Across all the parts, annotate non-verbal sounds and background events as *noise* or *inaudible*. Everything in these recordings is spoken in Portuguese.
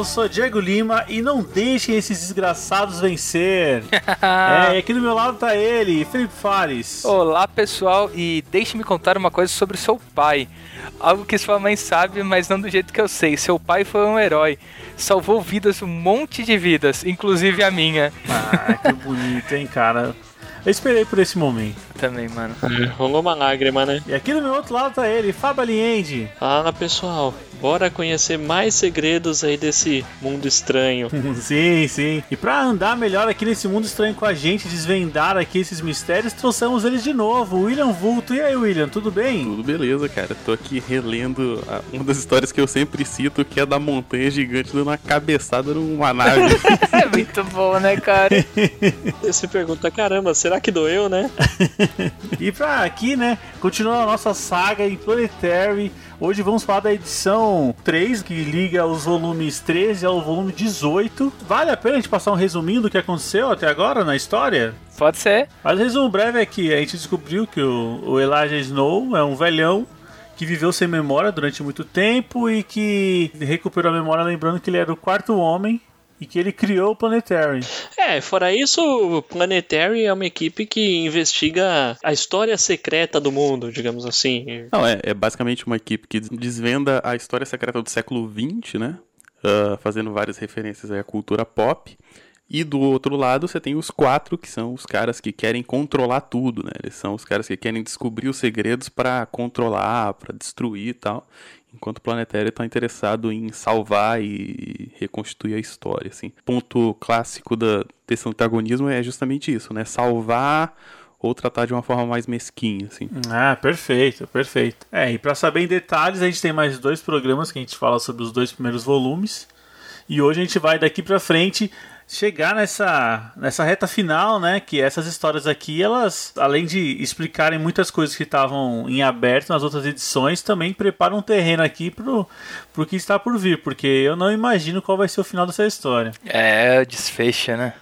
Eu sou Diego Lima e não deixem esses desgraçados vencer. *laughs* é, e aqui do meu lado tá ele, Felipe Fares. Olá pessoal, e deixe-me contar uma coisa sobre seu pai. Algo que sua mãe sabe, mas não do jeito que eu sei. Seu pai foi um herói. Salvou vidas, um monte de vidas, inclusive a minha. Ah, que bonito, hein, cara. Eu esperei por esse momento. Também, mano. É, rolou uma lágrima, né? E aqui do meu outro lado tá ele, Fábio Aliende. Fala pessoal, bora conhecer mais segredos aí desse mundo estranho. *laughs* sim, sim. E pra andar melhor aqui nesse mundo estranho com a gente, desvendar aqui esses mistérios, trouxemos eles de novo, William Vulto. E aí, William, tudo bem? Tudo beleza, cara. Tô aqui relendo a- uma das histórias que eu sempre cito, que é da montanha gigante dando uma cabeçada numa nave. *laughs* É muito bom, né, cara? *laughs* Você pergunta, caramba, será que doeu, né? *laughs* E pra aqui, né, continuar a nossa saga em Planetary. Hoje vamos falar da edição 3, que liga os volumes 13 ao volume 18. Vale a pena a gente passar um resuminho do que aconteceu até agora na história? Pode ser. Mas o resumo breve é que a gente descobriu que o, o Elijah Snow é um velhão que viveu sem memória durante muito tempo e que recuperou a memória lembrando que ele era o quarto homem e que ele criou o Planetary. É, fora isso, o Planetary é uma equipe que investiga a história secreta do mundo, digamos assim. Não, é, é basicamente uma equipe que desvenda a história secreta do século XX, né? Ah, fazendo várias referências aí à cultura pop. E do outro lado você tem os quatro, que são os caras que querem controlar tudo, né? Eles são os caras que querem descobrir os segredos pra controlar, pra destruir e tal. Enquanto o Planetário tá interessado em salvar e reconstituir a história, assim. Ponto clássico da, desse antagonismo é justamente isso, né? Salvar ou tratar de uma forma mais mesquinha, assim. Ah, perfeito, perfeito. É, e pra saber em detalhes, a gente tem mais dois programas que a gente fala sobre os dois primeiros volumes. E hoje a gente vai daqui pra frente chegar nessa, nessa reta final, né? Que essas histórias aqui, elas, além de explicarem muitas coisas que estavam em aberto nas outras edições, também preparam um terreno aqui pro, pro que está por vir, porque eu não imagino qual vai ser o final dessa história. É, desfecha, né?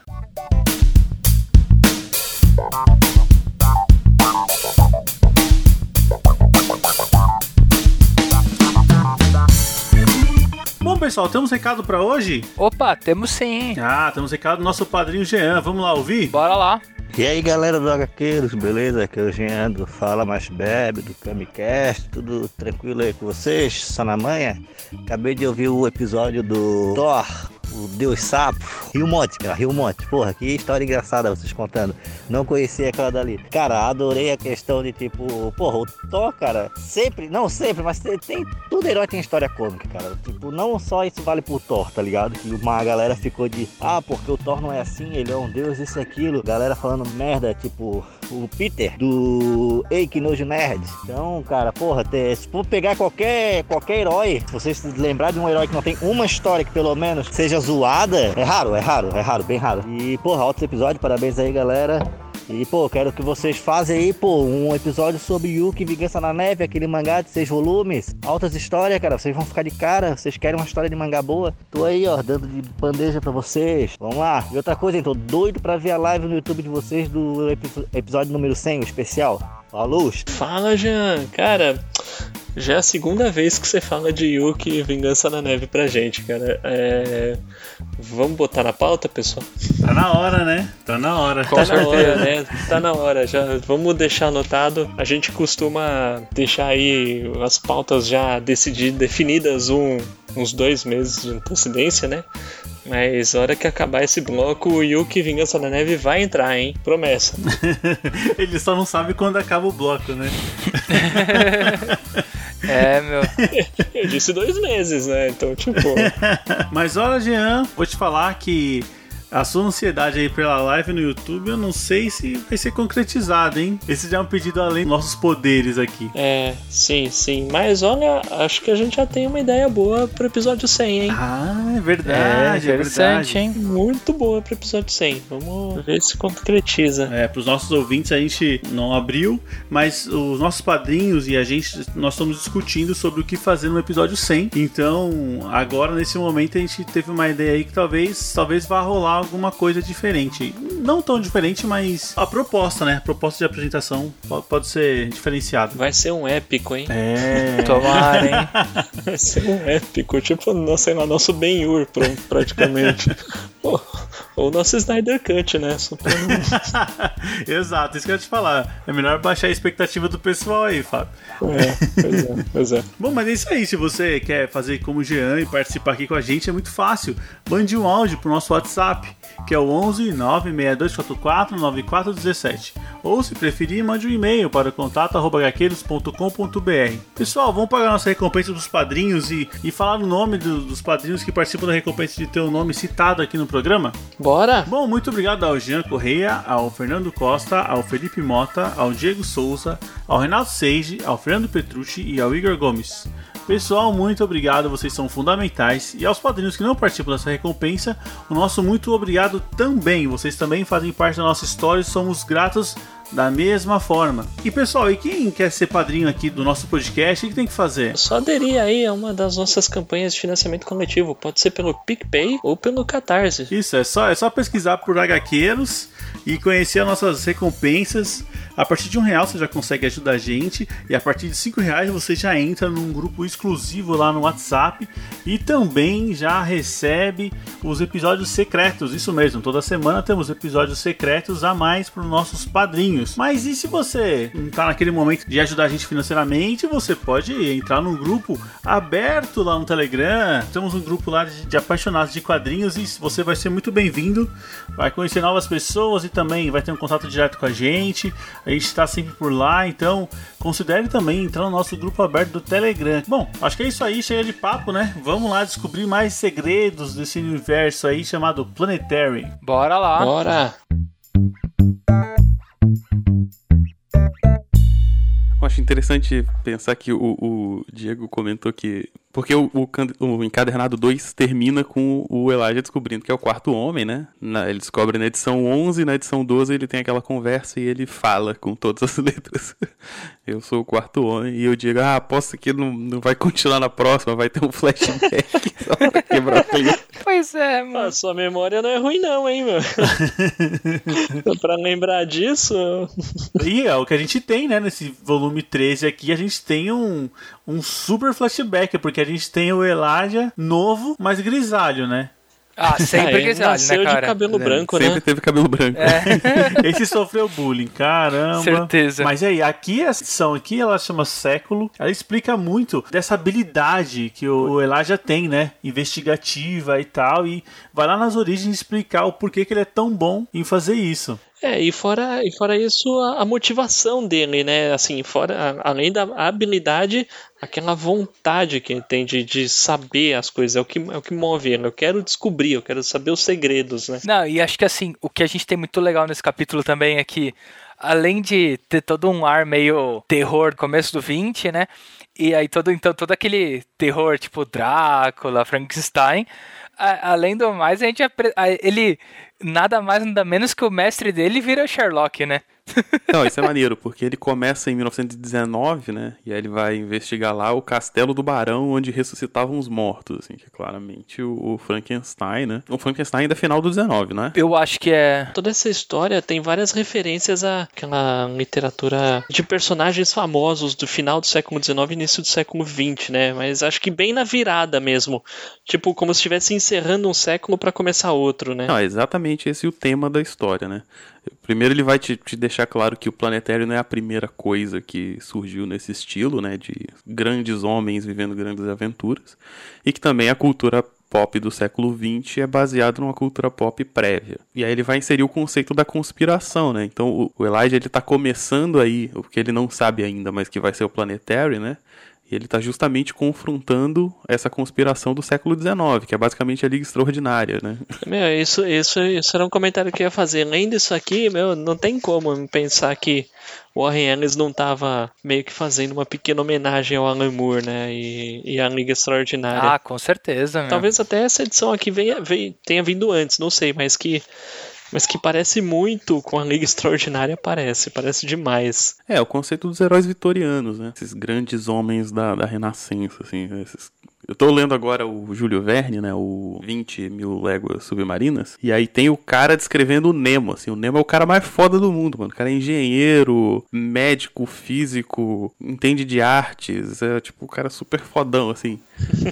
Bom, pessoal, temos recado pra hoje? Opa, temos sim. Ah, temos recado do nosso padrinho Jean. Vamos lá ouvir? Bora lá. E aí galera do HQueiros, beleza? Aqui é o Jean do Fala Mais Bebe, do Camicast, tudo tranquilo aí com vocês? Só na manhã? Acabei de ouvir o episódio do Thor, o Deus Sapo, Rio Monte, cara, Rio Monte. Porra, que história engraçada vocês contando. Não conhecia aquela dali. Cara, adorei a questão de tipo, porra, o Thor, cara, sempre, não sempre, mas tem, todo herói tem história cômica, cara. Tipo, não só isso vale pro Thor, tá ligado? Que uma galera ficou de, ah, porque o Thor não é assim, ele é um deus, isso aquilo. Galera falando merda, tipo, o Peter do Ei, que nojo nerd. Então, cara, porra, te- se for pegar qualquer, qualquer herói, se vocês lembrar de um herói que não tem uma história que pelo menos seja zoada, é raro, é raro, é raro, bem raro. E, porra, altos episódios, parabéns aí, galera. E, pô, quero que vocês façam aí, pô, um episódio sobre Yuki Vingança na Neve, aquele mangá de seis volumes. Altas histórias, cara, vocês vão ficar de cara. Vocês querem uma história de mangá boa? Tô aí, ó, dando de bandeja pra vocês. Vamos lá. E outra coisa, hein, tô doido pra ver a live no YouTube de vocês do epi- episódio número 100, o especial. Falou! Fala, Jean. Cara, já é a segunda vez que você fala de Yuki e Vingança na Neve pra gente, cara. É... Vamos botar na pauta, pessoal? Tá na hora, né? Tá na hora. Tá na hora, né? Tá na hora. Já vamos deixar anotado. A gente costuma deixar aí as pautas já decididas, definidas um, uns dois meses de antecedência, né? Mas hora que acabar esse bloco, o Yuki Vingança da Neve vai entrar, hein? Promessa. *laughs* Ele só não sabe quando acaba o bloco, né? *laughs* É, meu. Eu disse dois meses, né? Então, tipo. *laughs* Mas olha, Jean, vou te falar que A sua ansiedade aí pela live no YouTube, eu não sei se vai ser concretizada, hein? Esse já é um pedido além dos nossos poderes aqui. É, sim, sim. Mas olha, acho que a gente já tem uma ideia boa pro episódio 100, hein? Ah, é verdade, é, interessante, verdade. hein? Muito boa pro episódio 100. Vamos ver se concretiza. É, para os nossos ouvintes a gente não abriu, mas os nossos padrinhos e a gente nós estamos discutindo sobre o que fazer no episódio 100. Então, agora nesse momento a gente teve uma ideia aí que talvez talvez vá rolar alguma coisa diferente. Não tão diferente, mas a proposta, né? A proposta de apresentação po- pode ser diferenciada. Vai ser um épico, hein? É. *laughs* Tomara, hein? Vai ser um épico, tipo, não sei lá, nosso Ben-Hur, pra- praticamente. *laughs* Ou ou o nosso Snyder Cut, né? Só pra. *laughs* Exato, isso que eu ia te falar. É melhor baixar a expectativa do pessoal aí, Fábio. É, pois é, pois é. Bom, mas é isso aí. Se você quer fazer como o Jean e participar aqui com a gente, é muito fácil. Mande um áudio pro nosso WhatsApp, que é o 11 96244 9417. Ou, se preferir, mande um e-mail para contato.gaqueiros.com.br. Pessoal, vamos pagar nossa recompensa dos padrinhos e, e falar o nome do- dos padrinhos que participam da recompensa de ter o nome citado aqui no programa? Bora! Bom, muito obrigado ao Jean Correia, ao Fernando Costa, ao Felipe Mota, ao Diego Souza, ao Renato Seiji, ao Fernando Petrucci e ao Igor Gomes. Pessoal, muito obrigado, vocês são fundamentais. E aos padrinhos que não participam dessa recompensa, o nosso muito obrigado também. Vocês também fazem parte da nossa história e somos gratos da mesma forma. E pessoal, e quem quer ser padrinho aqui do nosso podcast, o que tem que fazer? Só aderir aí a uma das nossas campanhas de financiamento coletivo. Pode ser pelo PicPay ou pelo Catarse. Isso, é só, é só pesquisar por HQueiros e conhecer as nossas recompensas. A partir de um real você já consegue ajudar a gente e a partir de cinco reais você já entra num grupo exclusivo lá no WhatsApp e também já recebe os episódios secretos. Isso mesmo, toda semana temos episódios secretos a mais para os nossos padrinhos. Mas e se você não está naquele momento de ajudar a gente financeiramente, você pode entrar num grupo aberto lá no Telegram. Temos um grupo lá de, de apaixonados de quadrinhos e você vai ser muito bem-vindo. Vai conhecer novas pessoas e também vai ter um contato direto com a gente. A gente está sempre por lá, então considere também entrar no nosso grupo aberto do Telegram. Bom, acho que é isso aí, chega de papo, né? Vamos lá descobrir mais segredos desse universo aí chamado Planetary. Bora lá. Bora! Eu acho interessante pensar que o, o Diego comentou que. Porque o, o, o encadernado 2 termina com o Elijah descobrindo que é o quarto homem, né? Na- ele descobre na edição 11, na edição 12 ele tem aquela conversa e ele fala com todas as *laughs* letras. Eu sou o quarto homem. E eu digo, ah, aposto que não, não vai continuar na próxima, vai ter um flashback *laughs* só pra quebrar o clima. Pois é, mano. Ah, sua memória não é ruim não, hein, meu? *laughs* pra lembrar disso... E é o que a gente tem, né? Nesse volume 13 aqui, a gente tem um, um super flashback, porque a gente tem o Elijah novo, mas grisalho, né? Ah, *laughs* sempre Ah, grisalho, nasceu né, cara? de cabelo branco, Sempre né? teve cabelo branco. É, *laughs* Esse sofreu bullying, caramba. Certeza. Mas aí, aqui essa edição aqui, ela chama Século. Ela explica muito dessa habilidade que o o Elijah tem, né? Investigativa e tal. E vai lá nas origens explicar o porquê que ele é tão bom em fazer isso. É, e fora, e fora isso, a, a motivação dele, né? Assim, fora, a- além da habilidade, aquela vontade que ele tem de, de saber as coisas, é o, que, é o que move ele. Eu quero descobrir, eu quero saber os segredos, né? Não, e acho que assim, o que a gente tem muito legal nesse capítulo também é que, além de ter todo um ar meio terror começo do 20, né? E aí todo, então, todo aquele terror tipo Drácula, Frankenstein. além do mais, a gente ele nada mais nada menos que o mestre dele vira Sherlock, né? *laughs* Não, isso é maneiro, porque ele começa em 1919, né? E aí ele vai investigar lá o Castelo do Barão, onde ressuscitavam os mortos, assim, que é claramente o, o Frankenstein, né? O Frankenstein ainda é final do 19, né? Eu acho que é Toda essa história tem várias referências àquela literatura de personagens famosos do final do século XIX e início do século XX, né? Mas acho que bem na virada mesmo. Tipo, como se estivesse encerrando um século para começar outro, né? Não, é exatamente esse o tema da história, né? Primeiro ele vai te, te deixar claro que o planetário não é a primeira coisa que surgiu nesse estilo, né? De grandes homens vivendo grandes aventuras. E que também a cultura pop do século XX é baseada numa cultura pop prévia. E aí ele vai inserir o conceito da conspiração, né? Então o, o Elijah ele tá começando aí, o que ele não sabe ainda, mas que vai ser o planetário, né? E ele tá justamente confrontando essa conspiração do século XIX, que é basicamente a Liga Extraordinária, né? *laughs* Meu, isso, isso, isso era um comentário que eu ia fazer. Além disso aqui, meu, não tem como pensar que o Warren Ellis não tava meio que fazendo uma pequena homenagem ao Alan Moore, né? E, e à Liga Extraordinária. Ah, com certeza, meu. Talvez até essa edição aqui venha, venha, tenha vindo antes, não sei, mas que mas que parece muito com a Liga Extraordinária, parece, parece demais. É, o conceito dos heróis vitorianos, né? Esses grandes homens da, da Renascença, assim, esses eu tô lendo agora o Júlio Verne, né? O 20 mil léguas submarinas. E aí tem o cara descrevendo o Nemo, assim. O Nemo é o cara mais foda do mundo, mano. O cara é engenheiro, médico, físico, entende de artes. É tipo o cara super fodão, assim.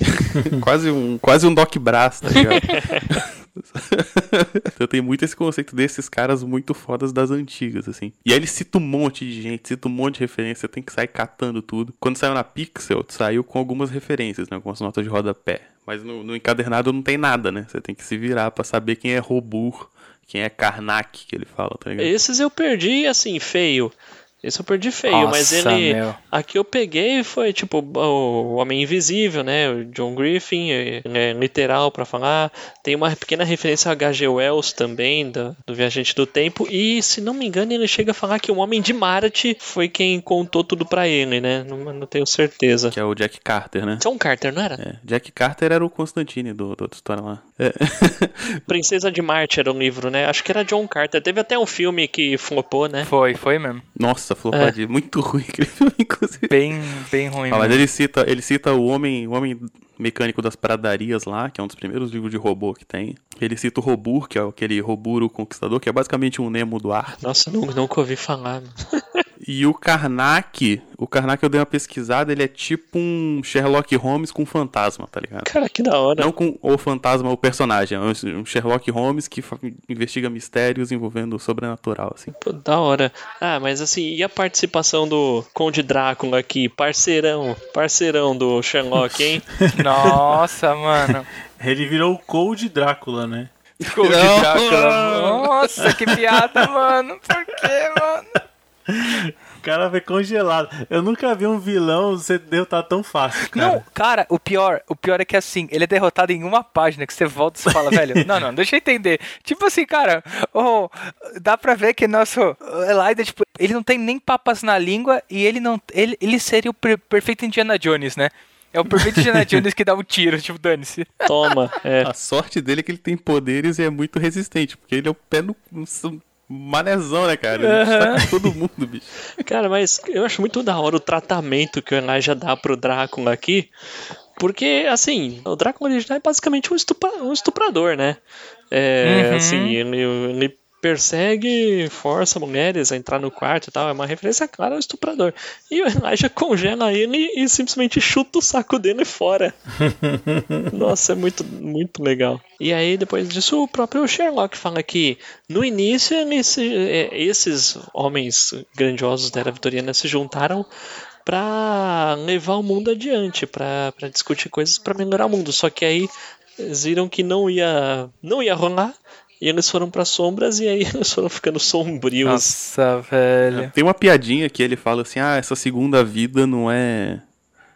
*laughs* quase um quase um Doc Brass, tá ligado? *laughs* *laughs* eu tenho muito esse conceito desses caras muito fodas das antigas, assim. E aí ele cita um monte de gente, cita um monte de referência, tem que sair catando tudo. Quando saiu na Pixel, saiu com algumas referências, né? Algumas notas de rodapé. Mas no, no encadernado não tem nada, né? Você tem que se virar para saber quem é Robur, quem é Karnak, que ele fala, tá ligado? Esses eu perdi, assim, feio. Esse eu perdi feio, Nossa, mas ele. meu. Aqui eu peguei foi tipo o Homem Invisível, né? O John Griffin, é, é literal pra falar. Tem uma pequena referência a H.G. Wells também, do, do Viajante do Tempo. E se não me engano, ele chega a falar que o Homem de Marte foi quem contou tudo pra ele, né? Não, não tenho certeza. Que é o Jack Carter, né? John Carter, não era? É, Jack Carter era o Constantine do, do outra história lá. É. *laughs* Princesa de Marte era o livro, né? Acho que era John Carter. Teve até um filme que flopou, né? Foi, foi mesmo. Nossa, flopadinho. Muito ruim aquele filme, inclusive. Bem, bem ruim Ah, mas ele cita, ele cita o homem, o homem mecânico das pradarias lá, que é um dos primeiros livros de robô que tem. Ele cita o Robur, que é aquele Roburo Conquistador, que é basicamente um Nemo do ar. Nossa, nu- nunca ouvi falar. *laughs* E o Karnak, o Karnak eu dei uma pesquisada, ele é tipo um Sherlock Holmes com fantasma, tá ligado? Cara, que da hora. Não com o fantasma, o personagem, é um Sherlock Holmes que investiga mistérios envolvendo o sobrenatural, assim. Pô, da hora. Ah, mas assim, e a participação do Conde Drácula aqui? Parceirão, parceirão do Sherlock, hein? *laughs* Nossa, mano. *laughs* Ele virou o Cold Drácula, né? Cold Drácula. *laughs* Nossa, que piada, mano. Por quê, mano? O cara foi congelado. Eu nunca vi um vilão ser derrotado tão fácil, cara. Não, cara, o pior, o pior é que assim, ele é derrotado em uma página que você volta e você fala, velho, *laughs* não, não, deixa eu entender. Tipo assim, cara, oh, dá pra ver que nosso Elida, tipo, ele não tem nem papas na língua e ele não. Ele, ele seria o per- perfeito Indiana Jones, né? É o perfeito Indiana *laughs* Jones que dá um tiro, tipo, dane-se. Toma. É. A sorte dele é que ele tem poderes e é muito resistente, porque ele é o pé no. no manezão, né, cara? Ele está com todo mundo, bicho. *laughs* Cara, mas eu acho muito da hora o tratamento que o Elijah dá pro Drácula aqui. Porque, assim, o Drácula original é basicamente um, estupra- um estuprador, né? É, Uhum. assim, ele, ele persegue, força mulheres a entrar no quarto e tal. É uma referência clara ao estuprador. E o Elijah congela ele e simplesmente chuta o saco dele fora. *laughs* Nossa, é muito, muito legal. E aí, depois disso, o próprio Sherlock fala que no início eles se- é, esses homens grandiosos da era vitoriana se juntaram para levar o mundo adiante, para discutir coisas para melhorar o mundo. Só que aí eles viram que não ia, não ia rolar. E eles foram para sombras e aí *laughs* eles foram ficando sombrios. Nossa, velho. Tem uma piadinha que ele fala assim: ah, essa segunda vida não é.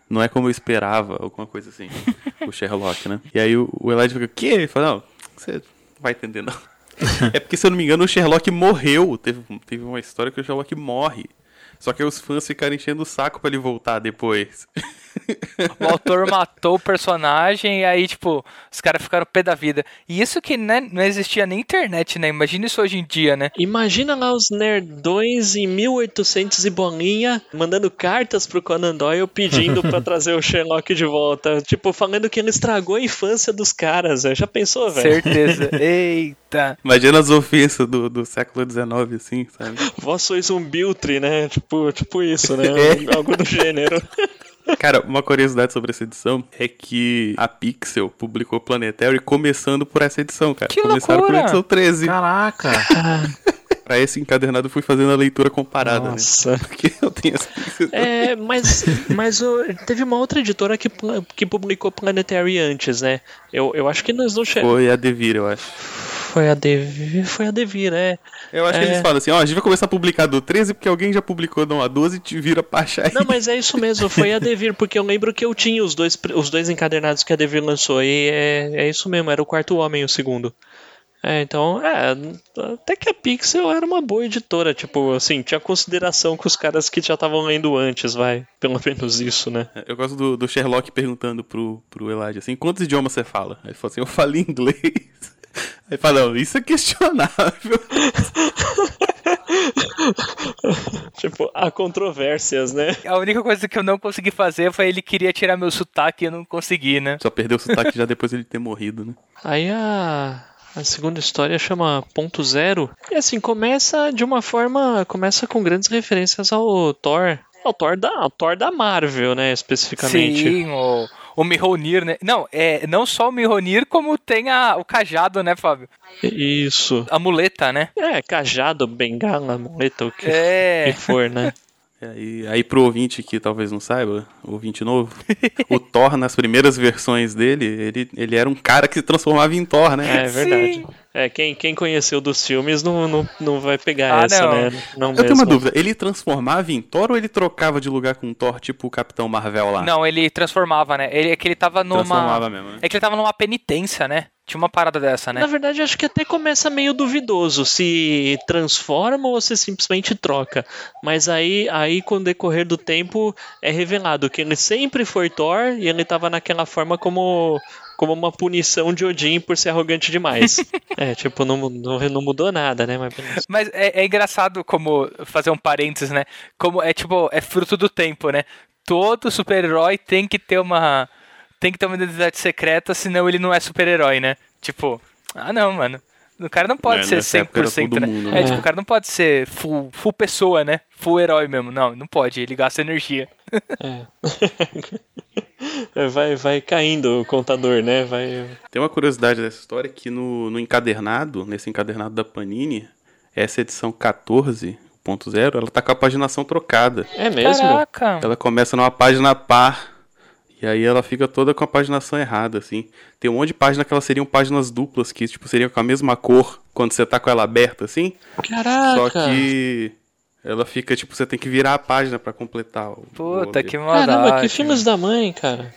Não é como eu esperava, alguma coisa assim. *laughs* o Sherlock, né? E aí o, o Elijah fica, o quê? Ele fala, não, você não vai entender, não. *laughs* é porque, se eu não me engano, o Sherlock morreu. Teve, teve uma história que o Sherlock morre. Só que aí os fãs ficaram enchendo o saco pra ele voltar depois. O autor matou o personagem e aí, tipo, os caras ficaram pé da vida. E isso que né, não existia nem internet, né? Imagina isso hoje em dia, né? Imagina lá os nerdões em 1800 e bolinha mandando cartas pro Conan Doyle pedindo pra *laughs* trazer o Sherlock de volta. Tipo, falando que ele estragou a infância dos caras. velho. Já pensou, velho? Certeza. *laughs* Eita. Imagina as ofensas do, do século XIX, assim, sabe? *laughs* Vós sois um biltre, né? Tipo, tipo isso, né? *laughs* É. Algo do gênero. *laughs* Cara, uma curiosidade sobre essa edição é que a Pixel publicou Planetary começando por essa edição, cara. Que Começaram por loucura! edição 13. Caraca! Pra esse encadernado eu fui fazendo a leitura comparada, Nossa. né? Porque eu tenho essa É, mas, mas o- teve uma outra editora que, que publicou Planetary antes, né? Eu, eu acho que nós não chegamos. Foi a Devir, eu acho. Foi a Devir, foi a Devir, é. Eu acho que É. eles falam assim, ó, a gente vai começar a publicar do 13 porque alguém já publicou não a 12 e te vira pra achar aí. Não, mas é isso mesmo, foi a *laughs* Devir, porque eu lembro que eu tinha os dois, os dois encadernados que a Devir lançou, e é, é isso mesmo, era o quarto homem o segundo. É, então, é, até que a Pixel era uma boa editora, tipo, assim, tinha consideração com os caras que já estavam lendo antes, vai, pelo *laughs* menos isso, né? Eu gosto do, do Sherlock perguntando pro, pro Elijah assim, quantos idiomas você fala? Aí ele fala assim, eu falo inglês. Aí ele fala, não, isso é questionável. *laughs* Tipo, há controvérsias, né? A única coisa que eu não consegui fazer foi ele queria tirar meu sotaque e eu não consegui, né? Só perdeu o sotaque já depois ele ter morrido, né? *laughs* Aí a, a segunda história chama Ponto Zero. E assim, começa de uma forma. Começa com grandes referências ao Thor. Ao Thor da, ao Thor da Marvel, né? Especificamente. Sim, o, o Mihonir, né? Não, é não só o Mihonir, como tem a, o cajado, né, Fábio? Isso. A muleta, né? É, cajado, bengala, muleta, o que, É. que for, né? *laughs* E aí, pro ouvinte que talvez não saiba, ouvinte novo, o Thor nas primeiras versões dele, ele, ele era um cara que se transformava em Thor, né? É verdade. Sim. É, quem, quem conheceu dos filmes não, não, não vai pegar Ah, essa, não. né? Não Eu tenho mesmo. uma dúvida, ele transformava em Thor ou ele trocava de lugar com Thor, tipo o Capitão Marvel lá? Não, ele transformava, né? Ele, é que ele tava numa. Transformava mesmo, né? É que ele tava numa penitência, né? Tinha uma parada dessa, né? Na verdade, acho que até começa meio duvidoso se transforma ou se simplesmente troca. Mas aí, aí com o decorrer do tempo, é revelado que ele sempre foi Thor e ele tava naquela forma como, como uma punição de Odin por ser arrogante demais. *laughs* é, tipo, não, não, não mudou nada, né? Mas. Mas é, é engraçado como fazer um parênteses, né? Como é tipo, é fruto do tempo, né? Todo super-herói tem que ter uma tem que ter uma identidade secreta, senão ele não é super-herói, né? Tipo, ah não, mano. O cara não pode É, ser nessa época era 100%, todo né? mundo, É, né? tipo, o cara não pode ser full, full pessoa, né? Full herói mesmo. Não, não pode, ele gasta energia. *laughs* É, vai, vai caindo o contador, né? Vai. Tem uma curiosidade dessa história que no, no encadernado, nesse encadernado da Panini, essa edição 14.0, ela tá com a paginação trocada. É mesmo? Caraca! Ela começa numa página par. E aí ela fica toda com a paginação errada, assim. Tem um monte de página que elas seriam páginas duplas, que tipo, seriam com a mesma cor quando você tá com ela aberta, assim. Caraca! Só que ela fica, tipo, você tem que virar a página pra completar o. Puta o que maldade. Caramba, que filhos da mãe, cara.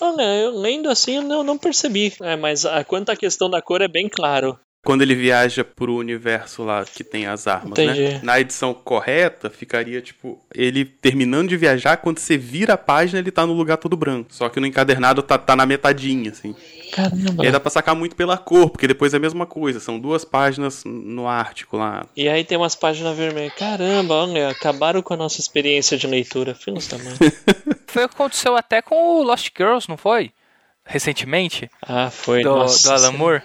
Olha, eu lendo assim eu não, não percebi. É, mas a, quanto à questão da cor é bem claro. Quando ele viaja pro universo lá que tem as armas, Entendi. né? Na edição correta, ficaria, tipo, ele terminando de viajar, quando você vira a página, ele tá no lugar todo branco. Só que no encadernado tá, tá na metadinha, assim. Caramba. E aí dá pra sacar muito pela cor, porque depois é a mesma coisa. São duas páginas no Ártico lá. E aí tem umas páginas vermelhas. Caramba, olha, acabaram com a nossa experiência de leitura. Filhos da mãe. Foi o que aconteceu até com o Lost Girls, não foi? Recentemente? Ah, foi. Do, nossa, do Alan Moore.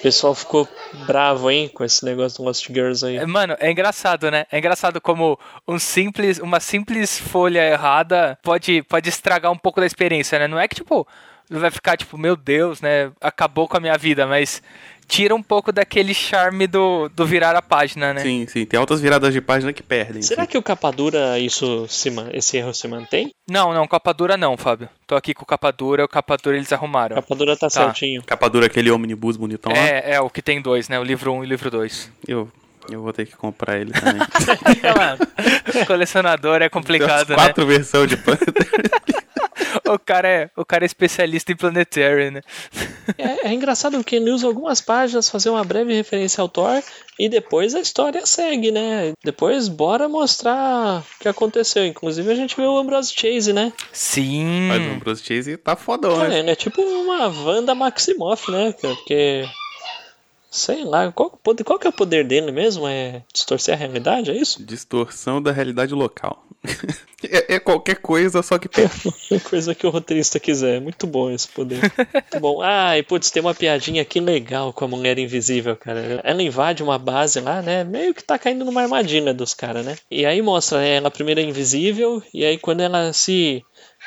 O pessoal ficou bravo, hein, com esse negócio do Lost Girls aí. É, Mano, é engraçado, né? É engraçado como um simples, uma simples folha errada pode, pode estragar um pouco da experiência, né? Não é que, tipo, vai ficar, tipo, meu Deus, né? Acabou com a minha vida, mas tira um pouco daquele charme do, do virar a página, né? Sim, sim. Tem altas viradas de página que perdem. Será assim. que o capa dura isso se, esse erro se mantém? Não, não, capa dura não, Fábio. Tô aqui com capa dura, o capa dura eles arrumaram. A capa dura tá, certinho. Capa dura aquele omnibus bonitão lá? É, é, o que tem dois, né? O livro 1 um e o livro 2. Eu, eu vou ter que comprar ele *laughs* também. Colecionador é complicado, umas né? quatro versões de Panther. *laughs* O cara, é, o cara é especialista em Planetary, né? É, é engraçado que ele usa algumas páginas fazer uma breve referência ao Thor e depois a história segue, né? Depois bora mostrar o que aconteceu. Inclusive a gente vê o Ambrose Chase, né? Sim. Mas o Ambrose Chase tá fodão, né? ele é tipo uma Wanda Maximoff, né? Porque. Sei lá, qual, qual que é o poder dele mesmo? É distorcer a realidade, é isso? Distorção da realidade local. *laughs* é, é qualquer coisa, só que perto. Coisa que o roteirista quiser. Muito bom esse poder. Muito bom. Ah, e putz, tem uma piadinha aqui legal com a mulher invisível, cara. Ela invade uma base lá, né? Meio que tá caindo numa armadilha dos caras, né? E aí mostra né, ela primeiro é invisível, e aí quando ela se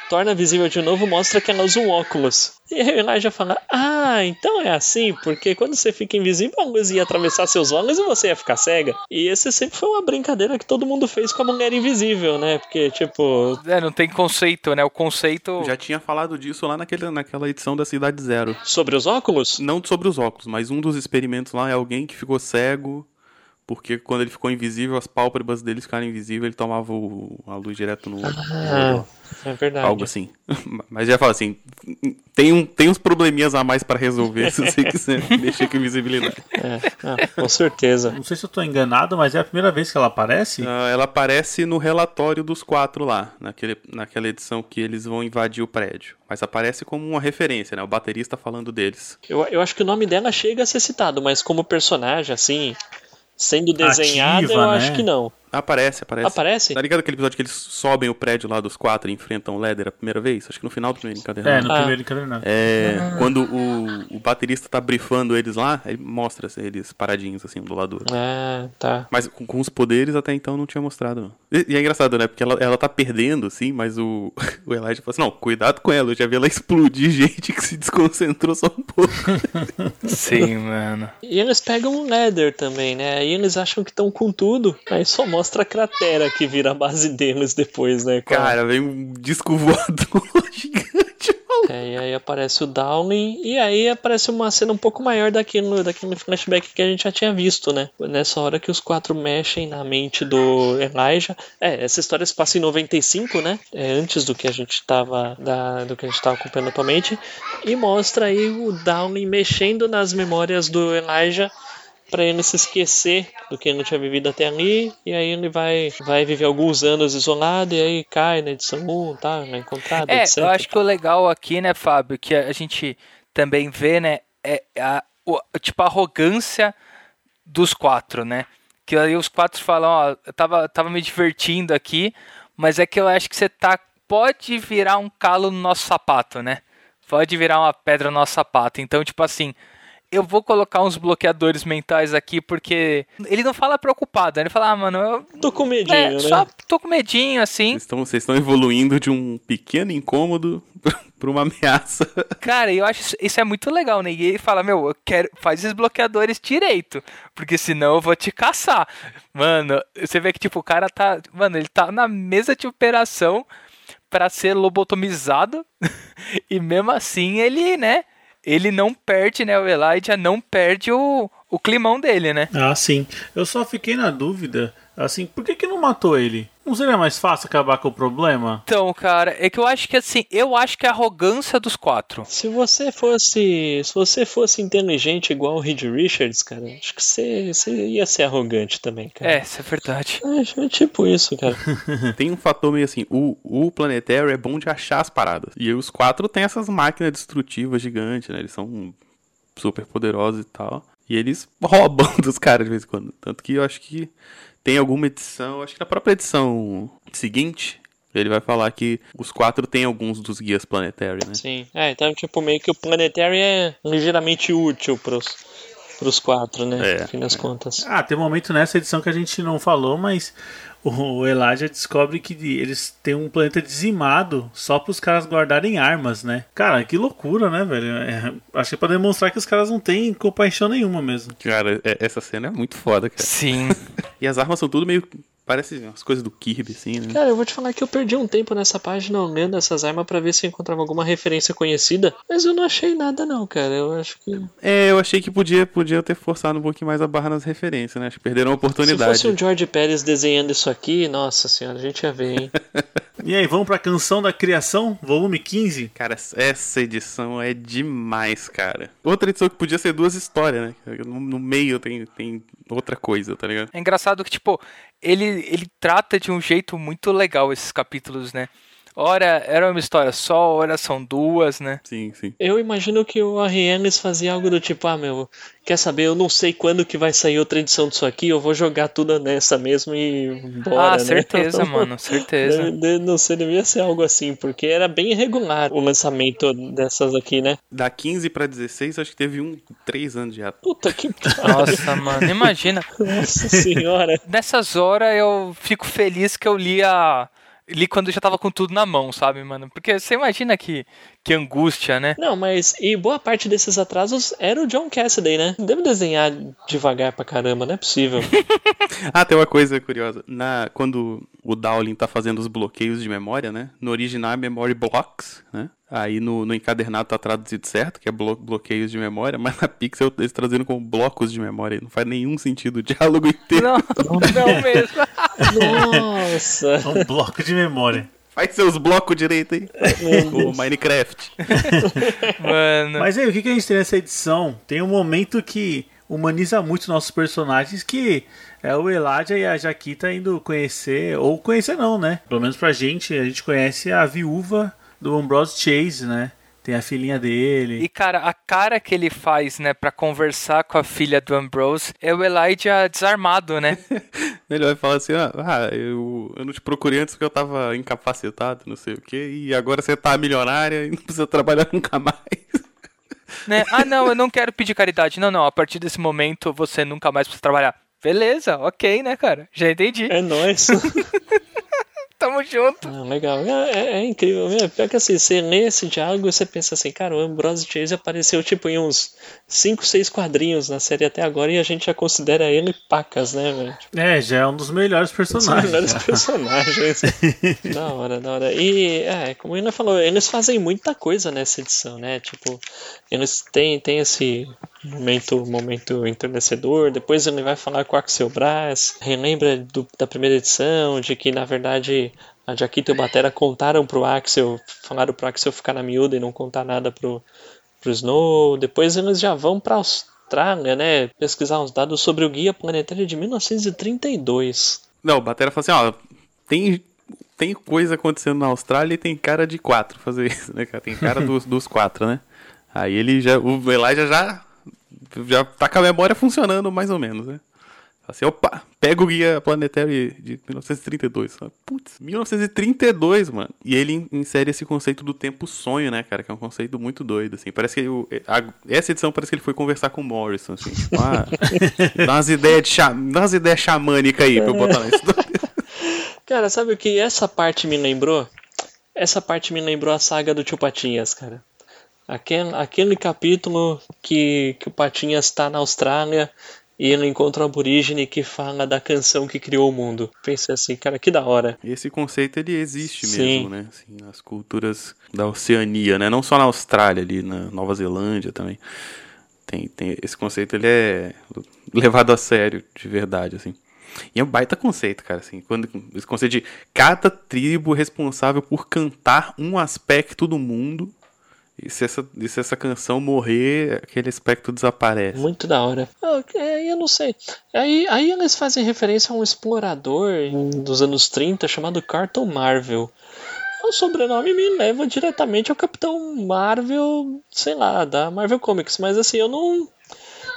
torna visível de novo, mostra que ela usa um óculos. E aí o Elijah fala: Ah, então é assim, porque quando você fica invisível, a luz ia atravessar seus olhos e você ia ficar cega. E esse sempre foi uma brincadeira que todo mundo fez com a mulher invisível, né? Porque, tipo. É, não tem conceito, né? O conceito. Já tinha falado disso lá naquele, naquela edição da Cidade Zero. Sobre os óculos? Não sobre os óculos, mas um dos experimentos lá é alguém que ficou cego porque quando ele ficou invisível, as pálpebras dele ficaram invisíveis, ele tomava o- a luz direto no. Ah, é verdade. Algo assim. *laughs* Mas já fala assim: tem, um, tem uns probleminhas a mais pra resolver *laughs* se você quiser *laughs* mexer com invisibilidade. É, ah, com certeza. Não sei se eu tô enganado, mas é a primeira vez que ela aparece. Ah, ela aparece no relatório dos quatro lá, naquele, naquela edição que eles vão invadir o prédio. Mas aparece como uma referência, né? O baterista falando deles. Eu, eu acho que o nome dela chega a ser citado, mas como personagem, assim, sendo desenhada, Ativa, eu né? acho que não. Aparece, aparece. Aparece? Tá ligado aquele episódio que eles sobem o prédio lá dos quatro e enfrentam o Leder a primeira vez? Acho que no final do primeiro É, encadernado. no Ah. primeiro encadernado. É, Ah. quando o, o baterista tá brifando eles lá, ele mostra eles paradinhos assim, um do lado do outro. Ah, tá. Mas com, com os poderes até então não tinha mostrado, não. E, e é engraçado, né? Porque ela, ela tá perdendo, assim, mas o, *laughs* o Elijah fala assim, não, cuidado com ela, eu já vi ela explodir *laughs* gente que se desconcentrou só um pouco. *laughs* Sim, mano. E eles pegam um Nether também, né? Aí eles acham que estão com tudo. Aí só mostra a cratera que vira a base deles depois, né? Com a- Cara, vem um disco voador *laughs* gigante. É, e aí aparece o Downing, e aí aparece uma cena um pouco maior daquele, daquele flashback que a gente já tinha visto, né? Nessa hora que os quatro mexem na mente do Elijah. É, essa história se passa em 95, né? É antes do que a gente tava. Da, do que a gente tava acompanhando atualmente. E mostra aí o Downing mexendo nas memórias do Elijah para ele se esquecer do que ele não tinha vivido até ali, e aí ele vai, vai viver alguns anos isolado, e aí cai na edição 1, tá? Na encontrada, É, etc. eu acho que o legal aqui, né, Fábio, que a gente também vê, né, é a, o- tipo, a arrogância dos quatro, né? Que aí os quatro falam, ó, eu tava, tava me divertindo aqui, mas é que eu acho que você tá. Pode virar um calo no nosso sapato, né? Pode virar uma pedra no nosso sapato. Então, tipo assim, eu vou colocar uns bloqueadores mentais aqui, porque ele não fala preocupado, né? ele fala, ah, mano, eu Tô com medinho, é, né? só tô com medinho, assim. Vocês estão, vocês estão evoluindo de um pequeno incômodo *laughs* pra uma ameaça. Cara, eu acho isso, isso é muito legal, né? E ele fala, meu, eu quero, faz esses bloqueadores direito, porque senão eu vou te caçar. Mano, você vê que, tipo, o cara tá, mano, ele tá na mesa de operação pra ser lobotomizado, *laughs* e mesmo assim ele, né, ele não perde, né, o Elijah não perde o, o climão dele, né? Ah, sim. Eu só fiquei na dúvida, assim, por que que não matou ele? Não seria mais fácil acabar com o problema? Então, cara, é que eu acho que, assim, eu acho que é a arrogância dos quatro. Se você fosse. Se você fosse inteligente igual o Reed Richards, cara, acho que você, você ia ser arrogante também, cara. É, isso é verdade. É, é tipo isso, cara. *laughs* Tem um fator meio assim, o, o Planetário é bom de achar as paradas. E os quatro tem essas máquinas destrutivas gigantes, né? Eles são super poderosos e tal. E eles *laughs* roubam dos caras de vez em quando. Tanto que eu acho que tem alguma edição, acho que na própria edição seguinte, ele vai falar que os quatro tem alguns dos guias planetários, né? Sim. É, então, tipo, meio que o Planetary é ligeiramente útil pros, pros quatro, né? É, no fim das contas. Ah, tem um momento nessa edição que a gente não falou, mas o Elijah descobre que eles têm um planeta dizimado só para os caras guardarem armas, né? Cara, que loucura, né, velho? É, acho que é pra demonstrar que os caras não têm compaixão nenhuma mesmo. Cara, é- essa cena é muito foda, cara. Sim. *laughs* E as armas são tudo meio. Parece as coisas do Kirby, assim, né? Cara, eu vou te falar que eu perdi um tempo nessa página olhando essas armas pra ver se eu encontrava alguma referência conhecida, mas eu não achei nada não, cara. Eu acho que É, eu achei que podia, podia ter forçado um pouquinho mais a barra nas referências, né? Acho que perderam a se oportunidade. fosse um George Pérez desenhando isso aqui, nossa senhora, a gente ia ver, hein? *laughs* E aí, vamos pra Canção da Criação, volume 15? Cara, essa edição é demais, cara. Outra edição que podia ser duas histórias, né? No, no meio tem, tem outra coisa, tá ligado? É engraçado que, tipo, ele, ele trata de um jeito muito legal esses capítulos, né? Ora era uma história só, ora são duas, né? Sim, sim. Eu imagino que o Arianes fazia algo do tipo, ah, meu, quer saber, eu não sei quando que vai sair outra edição disso aqui, eu vou jogar tudo nessa mesmo e bora, ah, né? certeza, *laughs* mano, certeza. De- de- Não sei, devia ser algo assim, porque era bem irregular o lançamento dessas aqui, né? Da 15 pra 16, acho que teve um 3 anos já. Puta que *laughs* Nossa, mano, imagina. Nossa senhora. Nessas horas eu fico feliz que eu li a. li quando eu já tava com tudo na mão, sabe, mano? Porque você imagina que, que angústia, né? Não, mas e boa parte desses atrasos era o John Cassidy, né? Deve desenhar devagar pra caramba, não é possível. *laughs* *laughs* Ah, tem uma coisa curiosa. Na, quando o Dowling tá fazendo os bloqueios de memória, né? No original é Memory Blocks, né? Aí no, no encadernado tá traduzido certo, que é blo bloqueios de memória, *laughs* mas na Pixel eles traduzindo como blocos de memória. Não faz nenhum sentido o diálogo inteiro. Não, não mesmo. Nossa! É um bloco de memória. Faz seus blocos direito aí. *laughs* o Minecraft. *laughs* Mano. Mas aí, o que que a gente tem nessa edição? Tem um momento que humaniza muito nossos personagens, que é o Eladia e a Jaquita indo conhecer, ou conhecer não, né? Pelo menos pra gente, a gente conhece a viúva do Ambrose Chase, né? Tem a filhinha dele. E, cara, a cara que ele faz, né, pra conversar com a filha do Ambrose é o Elijah desarmado, né? *laughs* Ele vai falar assim, ah, ah, eu, eu não te procurei antes porque eu tava incapacitado, não sei o quê, e agora você tá milionária e *laughs* não precisa trabalhar nunca mais. *laughs* né? Ah, não, eu não quero pedir caridade. Não, não, a partir desse momento você nunca mais precisa trabalhar. Beleza, ok, né, cara? Já entendi. É nóis. Tamo junto. Ah, legal. É, é- é incrível. É, pior que assim, você lê esse diálogo e você pensa assim, cara, o Ambrose Chase apareceu tipo em uns 5, 6 quadrinhos na série até agora e a gente já considera ele pacas, né, velho? Tipo, É, já é um dos melhores personagens. melhores já. *laughs* personagens. *laughs* da hora, da hora. E, é, como a Ana falou, eles fazem muita coisa nessa edição, né? Tipo, eles têm, têm esse momento, momento enternecedor. Depois ele vai falar com o Axel Brás, relembra do- da primeira edição, de que na verdade a Jaquita e o Batera contaram pro Axel, falaram pro Axel ficar na miúda e não contar nada pro, pro Snow. Depois eles já vão pra Austrália, né? Pesquisar uns dados sobre o Guia Planetário de 1932. Não, o Batera fala assim, ó, tem, tem coisa acontecendo na Austrália e tem cara de quatro fazer isso, né? Tem cara dos, dos quatro, né? Aí ele já, o Elijah já, já tá com a memória funcionando mais ou menos, né? Assim, opa, pega o guia planetário de 1932. Fala, Putz, 1932, mano. E ele in- insere esse conceito do tempo sonho, né, cara? Que é um conceito muito doido, assim. Parece que o, a- essa edição parece que ele foi conversar com o Morrison, assim. Tipo, ah, *laughs* dá umas ideias ideias xamânicas aí pra eu botar na história. *laughs* Cara, sabe o que essa parte me lembrou? Essa parte me lembrou a saga do tio Patinhas, cara. Aquele, aquele capítulo que, que o Patinhas está na Austrália e ele encontra um aborígene que fala da canção que criou o mundo. Pensei assim, cara, que da hora. Esse conceito ele existe Sim. mesmo, né? Assim, nas culturas da Oceania, né? Não só na Austrália, ali na Nova Zelândia também. Tem, tem esse conceito ele é levado a sério, de verdade, assim. E é um baita conceito, cara, assim, quando esse conceito de cada tribo responsável por cantar um aspecto do mundo. E se essa, e se essa canção morrer, aquele aspecto desaparece. Muito da hora. Ah, é, eu não sei. Aí, aí eles fazem referência a um explorador dos anos 30 chamado Carton Marvel. O sobrenome me leva diretamente ao Capitão Marvel, sei lá, da Marvel Comics, mas assim, eu não.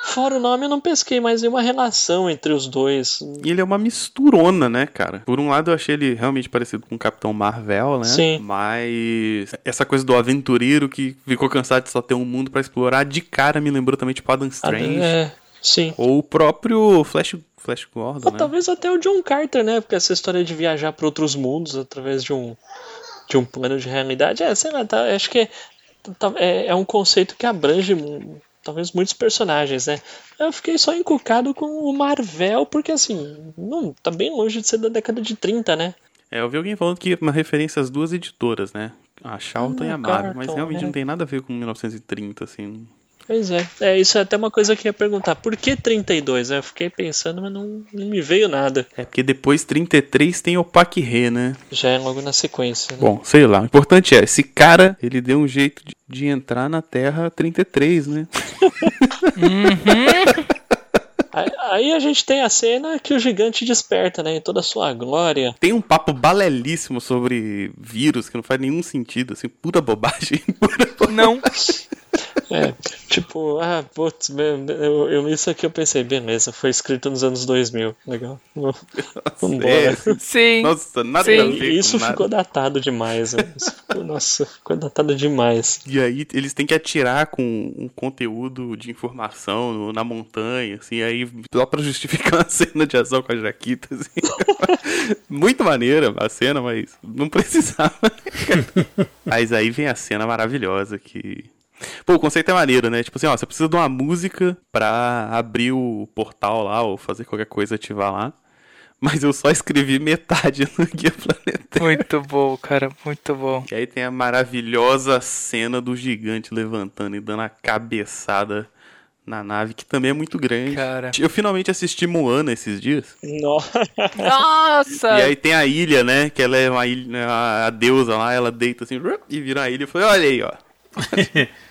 Fora o nome, eu não pesquei mais nenhuma relação entre os dois. E ele é uma misturona, né, cara? Por um lado, eu achei ele realmente parecido com o Capitão Marvel, né? Sim. Mas essa coisa do aventureiro que ficou cansado de só ter um mundo pra explorar, de cara me lembrou também tipo Adam Strange. É, sim. Ou o próprio Flash, Flash Gordon, Ou né? talvez até o John Carter, né? Porque essa história de viajar para outros mundos através de um, de um plano de realidade, é, sei lá, tá, acho que é, tá- é, é um conceito que abrange talvez muitos personagens, né? Eu fiquei só encucado com o Marvel, porque assim, não, tá bem longe de ser da década de 30, né? É, eu vi alguém falando que uma referência às duas editoras, né? A Charlton Ah, e a Marvel, mas realmente né? não tem nada a ver com 1930, assim. Pois é. É, isso é até uma coisa que eu ia perguntar. Por que 32? né? Eu fiquei pensando, mas não, não me veio nada. É porque depois 33 tem o Paquirê, né? Já é logo na sequência. Né? Bom, sei lá. O importante é, esse cara, ele deu um jeito de, de entrar na Terra 33, né? *laughs* Aí, aí a gente tem a cena que o gigante desperta, né? Em toda a sua glória. Tem um papo balelíssimo sobre vírus que não faz nenhum sentido, assim, pura bobagem. Pura *laughs* bo- Não. É, Tipo, ah, putz, eu, eu, isso aqui eu pensei, beleza, foi escrito nos anos 2000. Legal. Vambora. *laughs* Sim. Nossa, nada Sim. a ver Isso nada. ficou datado demais. né? Isso ficou- nossa, ficou datado demais. E aí eles têm que atirar com um conteúdo de informação no- na montanha, assim, aí só pra justificar *laughs* a cena de ação com a Jaquita, assim. *laughs* Muito maneira a cena, mas não precisava. mas aí vem a cena maravilhosa que... Pô, o conceito é maneiro, né? Tipo assim, ó, você precisa de uma música pra abrir o portal lá, ou fazer qualquer coisa, ativar lá. Mas eu só escrevi metade *laughs* no Guia Planetário. Muito bom, cara, muito bom. E aí tem a maravilhosa cena do gigante levantando e dando a cabeçada na nave, que também é muito grande. Cara. Eu finalmente assisti Moana esses dias. *laughs* Nossa! E aí tem a ilha, né? Que ela é uma ilha, a, a deusa lá, ela deita assim e vira a ilha. Eu falei, olha aí, ó. *laughs*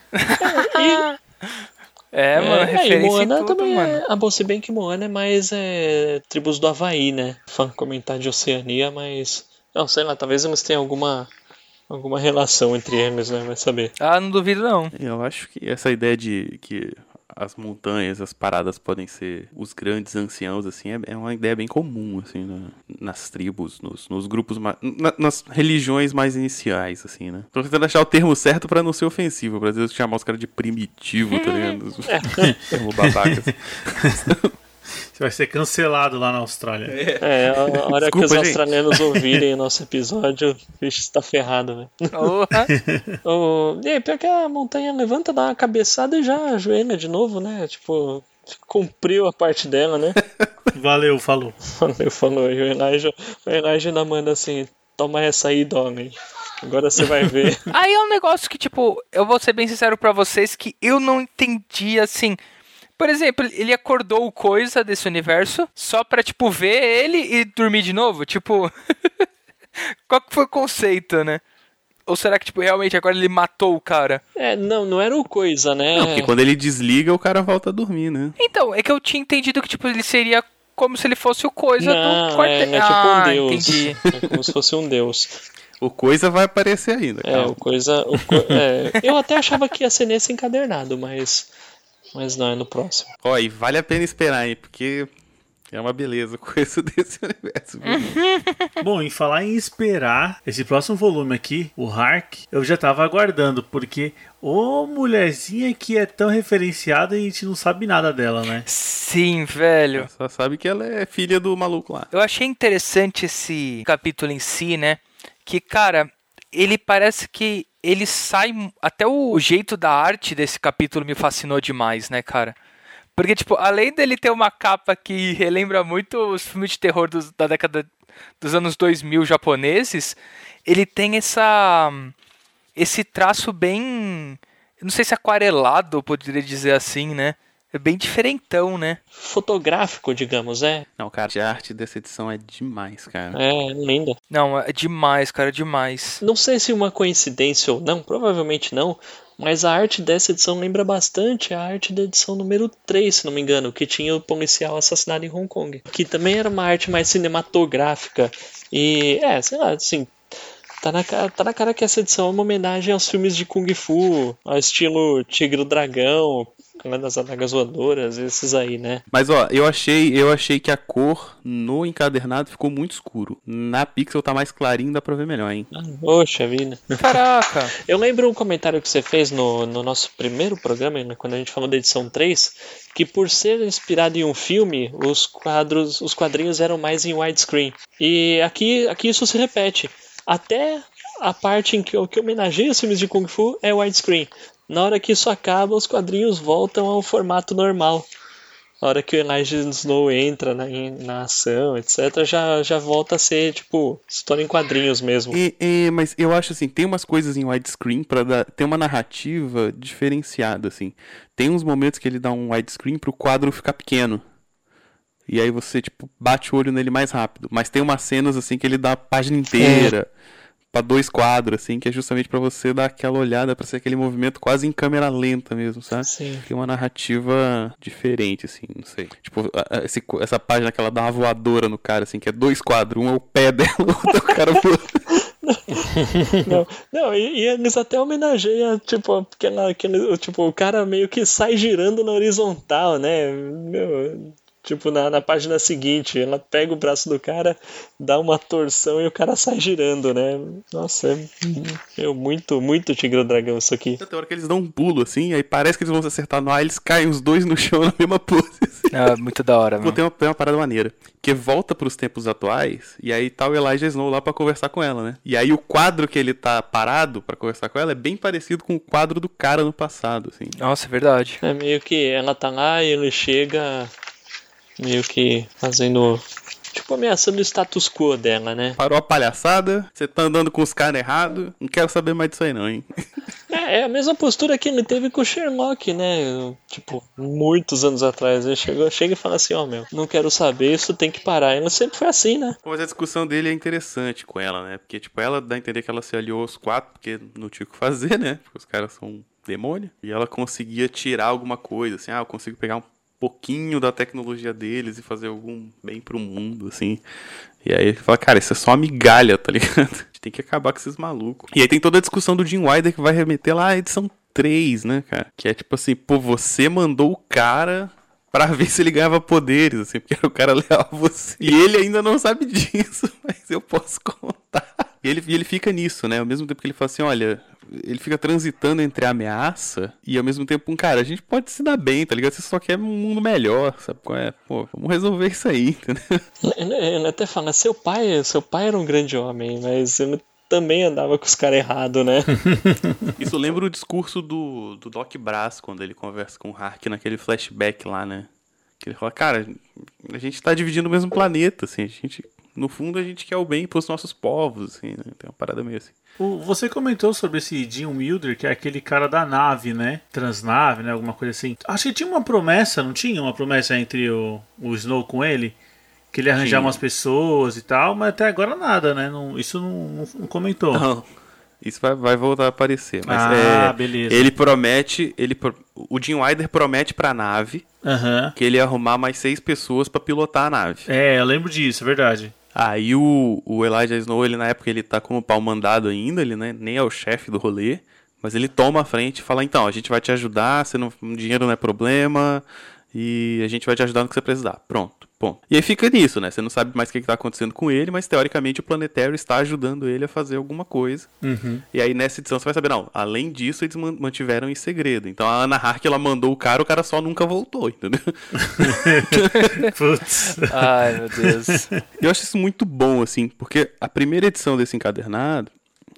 É, mano, e referência Moana tudo, também mano. é. Ah, bom, se bem que Moana é mais é, tribos do Havaí, né? Fã comentar de Oceania, mas. Não, sei lá, talvez eles tenham alguma. Alguma relação entre eles, né? Vai saber. Ah, não duvido não. Eu acho que essa ideia de que as montanhas, as paradas podem ser os grandes anciãos, assim, é, é uma ideia bem comum, assim, na- nas tribos, nos, nos grupos, ma- na- nas religiões mais iniciais, assim, né? Tô tentando achar o termo certo pra não ser ofensivo, pra às vezes chamar os caras de primitivo, tá ligado? *laughs* Termo babaca. assim. *laughs* Você vai ser cancelado lá na Austrália. É, a a hora que Desculpa, os gente. australianos ouvirem o nosso episódio, o bicho está ferrado, né? Porra. Oh, e aí, pior que a montanha levanta, dá uma cabeçada e já ajoelha de novo, né? Tipo, cumpriu a parte dela, né? *laughs* Valeu, falou. Falou, falou. E o Elijah, o Elijah ainda manda assim: toma essa aí, homem. Agora você vai ver. *laughs* Aí é um negócio que, tipo, eu vou ser bem sincero pra vocês que eu não entendi, assim... Por exemplo, ele acordou o coisa desse universo só pra, tipo, ver ele e dormir de novo? Tipo... *laughs* Qual que foi o conceito, né? Ou será que, tipo, realmente agora ele matou o cara? É, não, não era o coisa, né? Não, porque quando ele desliga, o cara volta a dormir, né? Então, é que eu tinha entendido que, tipo, ele seria como se ele fosse o coisa Não, do é, quartel. é tipo ah, um deus. entendi. *laughs* É como se fosse um deus. O coisa vai aparecer ainda, É, calma. o coisa. O co- é, eu até achava que ia ser nesse encadernado, mas. Mas não, é no próximo. Ó, e vale a pena esperar, hein? Porque é uma beleza coisa *laughs* desse universo. *laughs* Bom, em falar em esperar, esse próximo volume aqui, o Hark, eu já tava aguardando, porque ô mulherzinha que é tão referenciada e a gente não sabe nada dela, né? Sim, velho. Só sabe que ela é filha do maluco lá. Eu achei interessante esse capítulo em si, né? Que, cara, ele parece que ele sai. Até o jeito da arte desse capítulo me fascinou demais, né, cara? Porque, tipo, além dele ter uma capa que relembra muito os filmes de terror dos- da década dos anos 2000 japoneses, ele tem essa. Esse traço bem. Não sei se aquarelado, poderia dizer assim, né? É bem diferentão, né? Fotográfico, digamos, é. Não, cara, a arte dessa edição é demais, cara. É, linda. Não, é demais, cara, demais. Não sei se uma coincidência ou não, provavelmente não, mas a arte dessa edição lembra bastante a arte da edição número 3, se não me engano, que tinha o policial assassinado em Hong Kong. Que também era uma arte mais cinematográfica. E, é, sei lá, assim. Tá na, cara, tá na cara que essa edição é uma homenagem aos filmes de Kung Fu, ao estilo Tigre do Dragão, Clã das Adagas Voadoras, esses aí, né? Mas ó, eu achei, eu achei que a cor no encadernado ficou muito escuro. Na Pixel tá mais clarinho, dá pra ver melhor, hein? Ah, Poxa vida. Caraca! *laughs* Eu lembro um comentário que você fez no, no nosso primeiro programa, né, quando a gente falou da edição 3, que por ser inspirado em um filme, os quadros, os quadrinhos eram mais em widescreen. E aqui, aqui isso se repete. Até a parte em que, o que homenageia os filmes de Kung Fu é widescreen. Na hora que isso acaba, os quadrinhos voltam ao formato normal. A hora que o Elijah Snow entra na, em- na ação, etc., já, já volta a ser, tipo, história em quadrinhos mesmo. E- e- mas eu acho assim, tem umas coisas em widescreen para dar, ter uma narrativa diferenciada assim. Tem uns momentos que ele dá um widescreen pro quadro ficar pequeno. E aí você tipo bate o olho nele mais rápido, mas tem umas cenas assim que ele dá a página inteira pra dois quadros assim, que é justamente pra você dar aquela olhada pra ser aquele movimento quase em câmera lenta mesmo, sabe? Sim. Tem uma narrativa diferente, assim, não sei. Tipo, a- esse essa página que ela dá uma voadora no cara, assim, que é dois quadros, um é o pé dela, *laughs* o outro é o cara voando. *laughs* não, não e, e, eles até homenageiam, tipo, aquela, aquele, tipo, o cara meio que sai girando na horizontal, né? Meu, Tipo, na, na página seguinte, ela pega o braço do cara, dá uma torção e o cara sai girando, né? Nossa, é, é muito, muito Tigre Dragão isso aqui. Tem hora que eles dão um pulo assim, aí parece que eles vão se acertar no ar, eles caem os dois no chão na mesma pose. Assim. É, muito da hora, mano. Tem uma, tem uma parada maneira. Que volta pros tempos atuais, e aí tá o Elijah Snow lá para conversar com ela, né? E aí o quadro que ele tá parado para conversar com ela é bem parecido com o quadro do cara no passado, assim. Nossa, é verdade. É meio que ela tá lá e ele chega meio que fazendo. Tipo, ameaçando o status quo dela, né? Parou a palhaçada, você tá andando com os caras errados, não quero saber mais disso aí não, hein? É, é a mesma postura que ele teve com o Sherlock, né? Tipo, muitos anos atrás. Ele chegou, chega e fala assim, ó, oh, meu, não quero saber, isso tem que parar. Ele sempre foi assim, né? Mas a discussão dele é interessante com ela, né? Porque, tipo, ela dá a entender que ela se aliou aos quatro, porque não tinha o que fazer, né? Porque os caras são demônio. E ela conseguia tirar alguma coisa, assim, ah, eu consigo pegar um pouquinho da tecnologia deles e fazer algum bem pro mundo, assim. E aí ele fala, cara, isso é só uma migalha, tá ligado? A *laughs* gente tem que acabar com esses malucos. E aí tem toda a discussão do Jim Wilder que vai remeter lá à edição 3, né, cara? Que é tipo assim, pô, você mandou o cara para ver se ele ganhava poderes, assim, porque o cara *laughs* leal a você. E ele ainda não sabe disso, *laughs* mas eu posso contar. E ele, ele fica nisso, né? Ao mesmo tempo que ele fala assim, olha, ele fica transitando entre a ameaça e ao mesmo tempo um cara, a gente pode se dar bem, tá ligado? Você só quer um mundo melhor, sabe qual é? Pô, vamos resolver isso aí, *laughs* entendeu? Ele até fala, seu pai, seu pai era um grande homem, mas ele também andava com os caras errados, né? *laughs* isso lembra o discurso do, do Doc Brass quando ele conversa com o Hark naquele flashback lá, né? Que ele fala, cara, a gente tá dividindo o mesmo planeta, assim, a gente no fundo a gente quer o bem para os nossos povos, assim, né? Tem uma parada meio assim. Você comentou sobre esse Jim Wilder, que é aquele cara da nave, né? Transnave, né? Alguma coisa assim. Acho que tinha uma promessa, não tinha uma promessa entre o, o Snow com ele? Que ele ia arranjar tinha. umas pessoas e tal, mas até agora nada, né? Não, isso não, não, não comentou. Não. Isso vai, vai, voltar a aparecer. Mas ah, é, beleza. Ele promete. Ele, o Jim Wilder promete pra nave uhum. que ele ia arrumar mais seis pessoas para pilotar a nave. É, eu lembro disso, é verdade. Aí o, o Elijah Snow, ele na época ele tá como pau mandado ainda, ele né, nem é o chefe do rolê, mas ele toma a frente e fala, então, a gente vai te ajudar, você não, dinheiro não é problema, e a gente vai te ajudar no que você precisar. Pronto. Bom, e aí fica nisso, né? Você não sabe mais o que está acontecendo com ele, mas teoricamente o Planetário está ajudando ele a fazer alguma coisa. Uhum. E aí nessa edição você vai saber, não, além disso eles mantiveram em segredo. Então a Ana Hark ela mandou o cara, o cara só nunca voltou, entendeu? *laughs* Putz. Ai, meu Deus. Eu acho isso muito bom, assim, porque a primeira edição desse encadernado,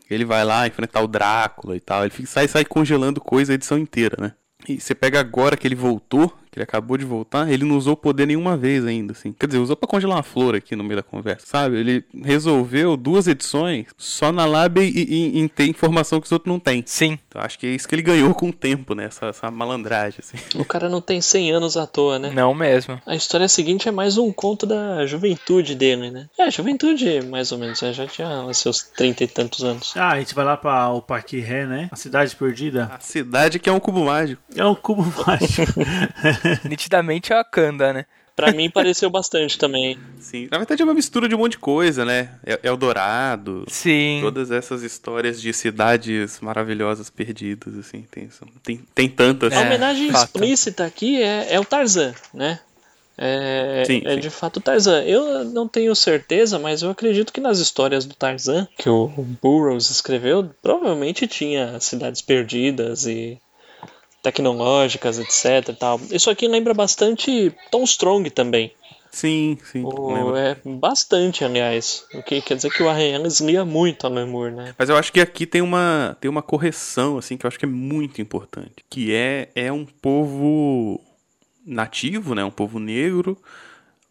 ele vai lá enfrentar o Drácula e tal, ele fica, sai, sai congelando coisa a edição inteira, né? E você pega agora que ele voltou, que ele acabou de voltar, ele não usou poder nenhuma vez ainda, assim. Quer dizer, usou pra congelar uma flor aqui no meio da conversa, sabe? Ele resolveu duas edições só na Lab e, e, em ter informação que os outros não têm. Sim. Então acho que é isso que ele ganhou com o tempo, né? Essa, essa malandragem, assim. O cara não tem 100 anos à toa, né? Não mesmo. A história seguinte é mais um conto da juventude dele, né? É, juventude, mais ou menos. Já tinha seus 30 e tantos anos. Ah, a gente vai lá pra o Parque Ré, né? A cidade perdida. A cidade que é um cubo mágico. É um cubo *laughs* mágico. *laughs* Nitidamente é a Kanda, né? Pra mim pareceu bastante também. Sim. Na verdade é uma mistura de um monte de coisa, né? Eldorado. Sim. Todas essas histórias de cidades maravilhosas perdidas, assim. Tem, tem, tem tantas. A homenagem é, explícita aqui é, é o Tarzan, né? É, sim, é sim. de fato Tarzan. Eu não tenho certeza, mas eu acredito que nas histórias do Tarzan, que o Burroughs escreveu, provavelmente tinha cidades perdidas e tecnológicas, etc. Tal. Isso aqui lembra bastante Tom Strong também. Sim, sim. O, é bastante, aliás. O que quer dizer que o Arren Ellis lia muito Alan Moore, né? Mas eu acho que aqui tem uma, tem uma correção, assim, que eu acho que é muito importante. Que é, é um povo nativo, né? Um povo negro,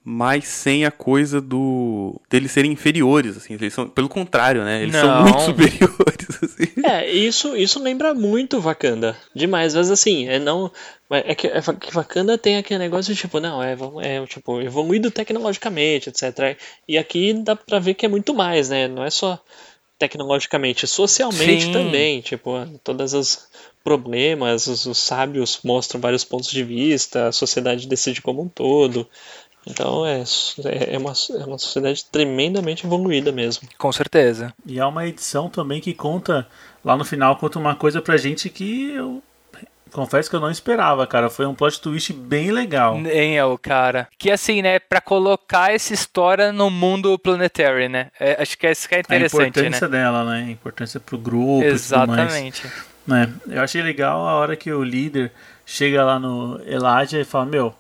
mas sem a coisa do deles serem inferiores, assim, eles são, pelo contrário, né? Eles Não. são muito superiores, *laughs* assim. É, isso, isso lembra muito Wakanda, demais, mas assim, é não, é que, é que Wakanda tem aquele negócio de tipo, não, é, é tipo, evoluído tecnologicamente, etc. E aqui dá pra ver que é muito mais, né? Não é só tecnologicamente, socialmente Sim. também, tipo, todas as problemas, os, os sábios mostram vários pontos de vista, a sociedade decide como um todo Então é, é, é uma, é uma sociedade tremendamente evoluída mesmo. Com certeza. E é uma edição também que conta, lá no final, conta uma coisa pra gente que eu confesso que eu não esperava, cara. Foi um plot twist bem legal. Nem é o cara. Que assim, né, pra colocar essa história no mundo planetary, né? É, acho que isso que é A interessante, importância né? dela, né? A importância pro grupo e tudo mais. Exatamente. né? Eu achei legal a hora que o líder chega lá no Elijah e fala: Meu,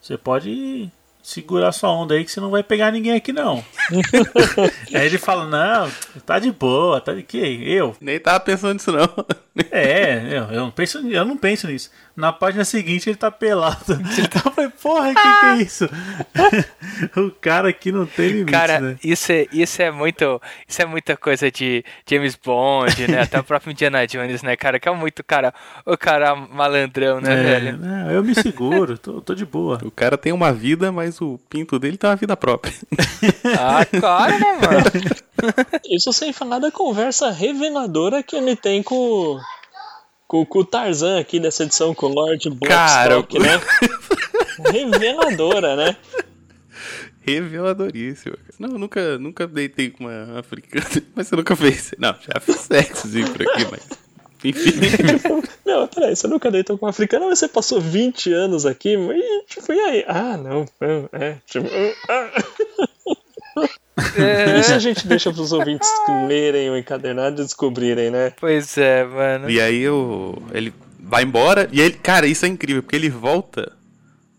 você pode segurar sua onda aí que você não vai pegar ninguém aqui não. *laughs* aí ele fala: Não, tá de boa, tá de que? Eu? Nem tava pensando nisso, não. É, eu, eu, não penso, eu não penso nisso. Na página seguinte ele tá pelado. *laughs* Eu falei, porra, que que é isso? *laughs* o cara aqui não tem limite, Cara, né? isso é, isso é muito. Isso é muita coisa de James Bond, né? Até o próprio Indiana Jones, né, cara? Que é muito, cara, o cara malandrão, né, É, velho? não, eu me seguro, tô, tô de boa. O cara tem uma vida, mas o pinto dele tem uma vida própria. *laughs* Ah, claro, né, mano? Isso sem falar da conversa reveladora que ele tem com, com, com o Tarzan aqui dessa edição, com o Lord Blackstock, né? *laughs* Reveladora, né? Reveladoríssimo. Não, eu nunca, nunca deitei com uma africana. *laughs* Mas você nunca fez. Não, já fiz sexozinho por aqui, mas. Enfim. *laughs* Não, peraí, você nunca deitou com um africano, mas você passou 20 anos aqui, mas tipo, e aí? Ah, não, é, é tipo, ah. É, Isso a gente deixa pros ouvintes lerem o encadernado e descobrirem, né? pois é, mano. E aí eu, ele vai embora. E ele, cara, isso é incrível, porque ele volta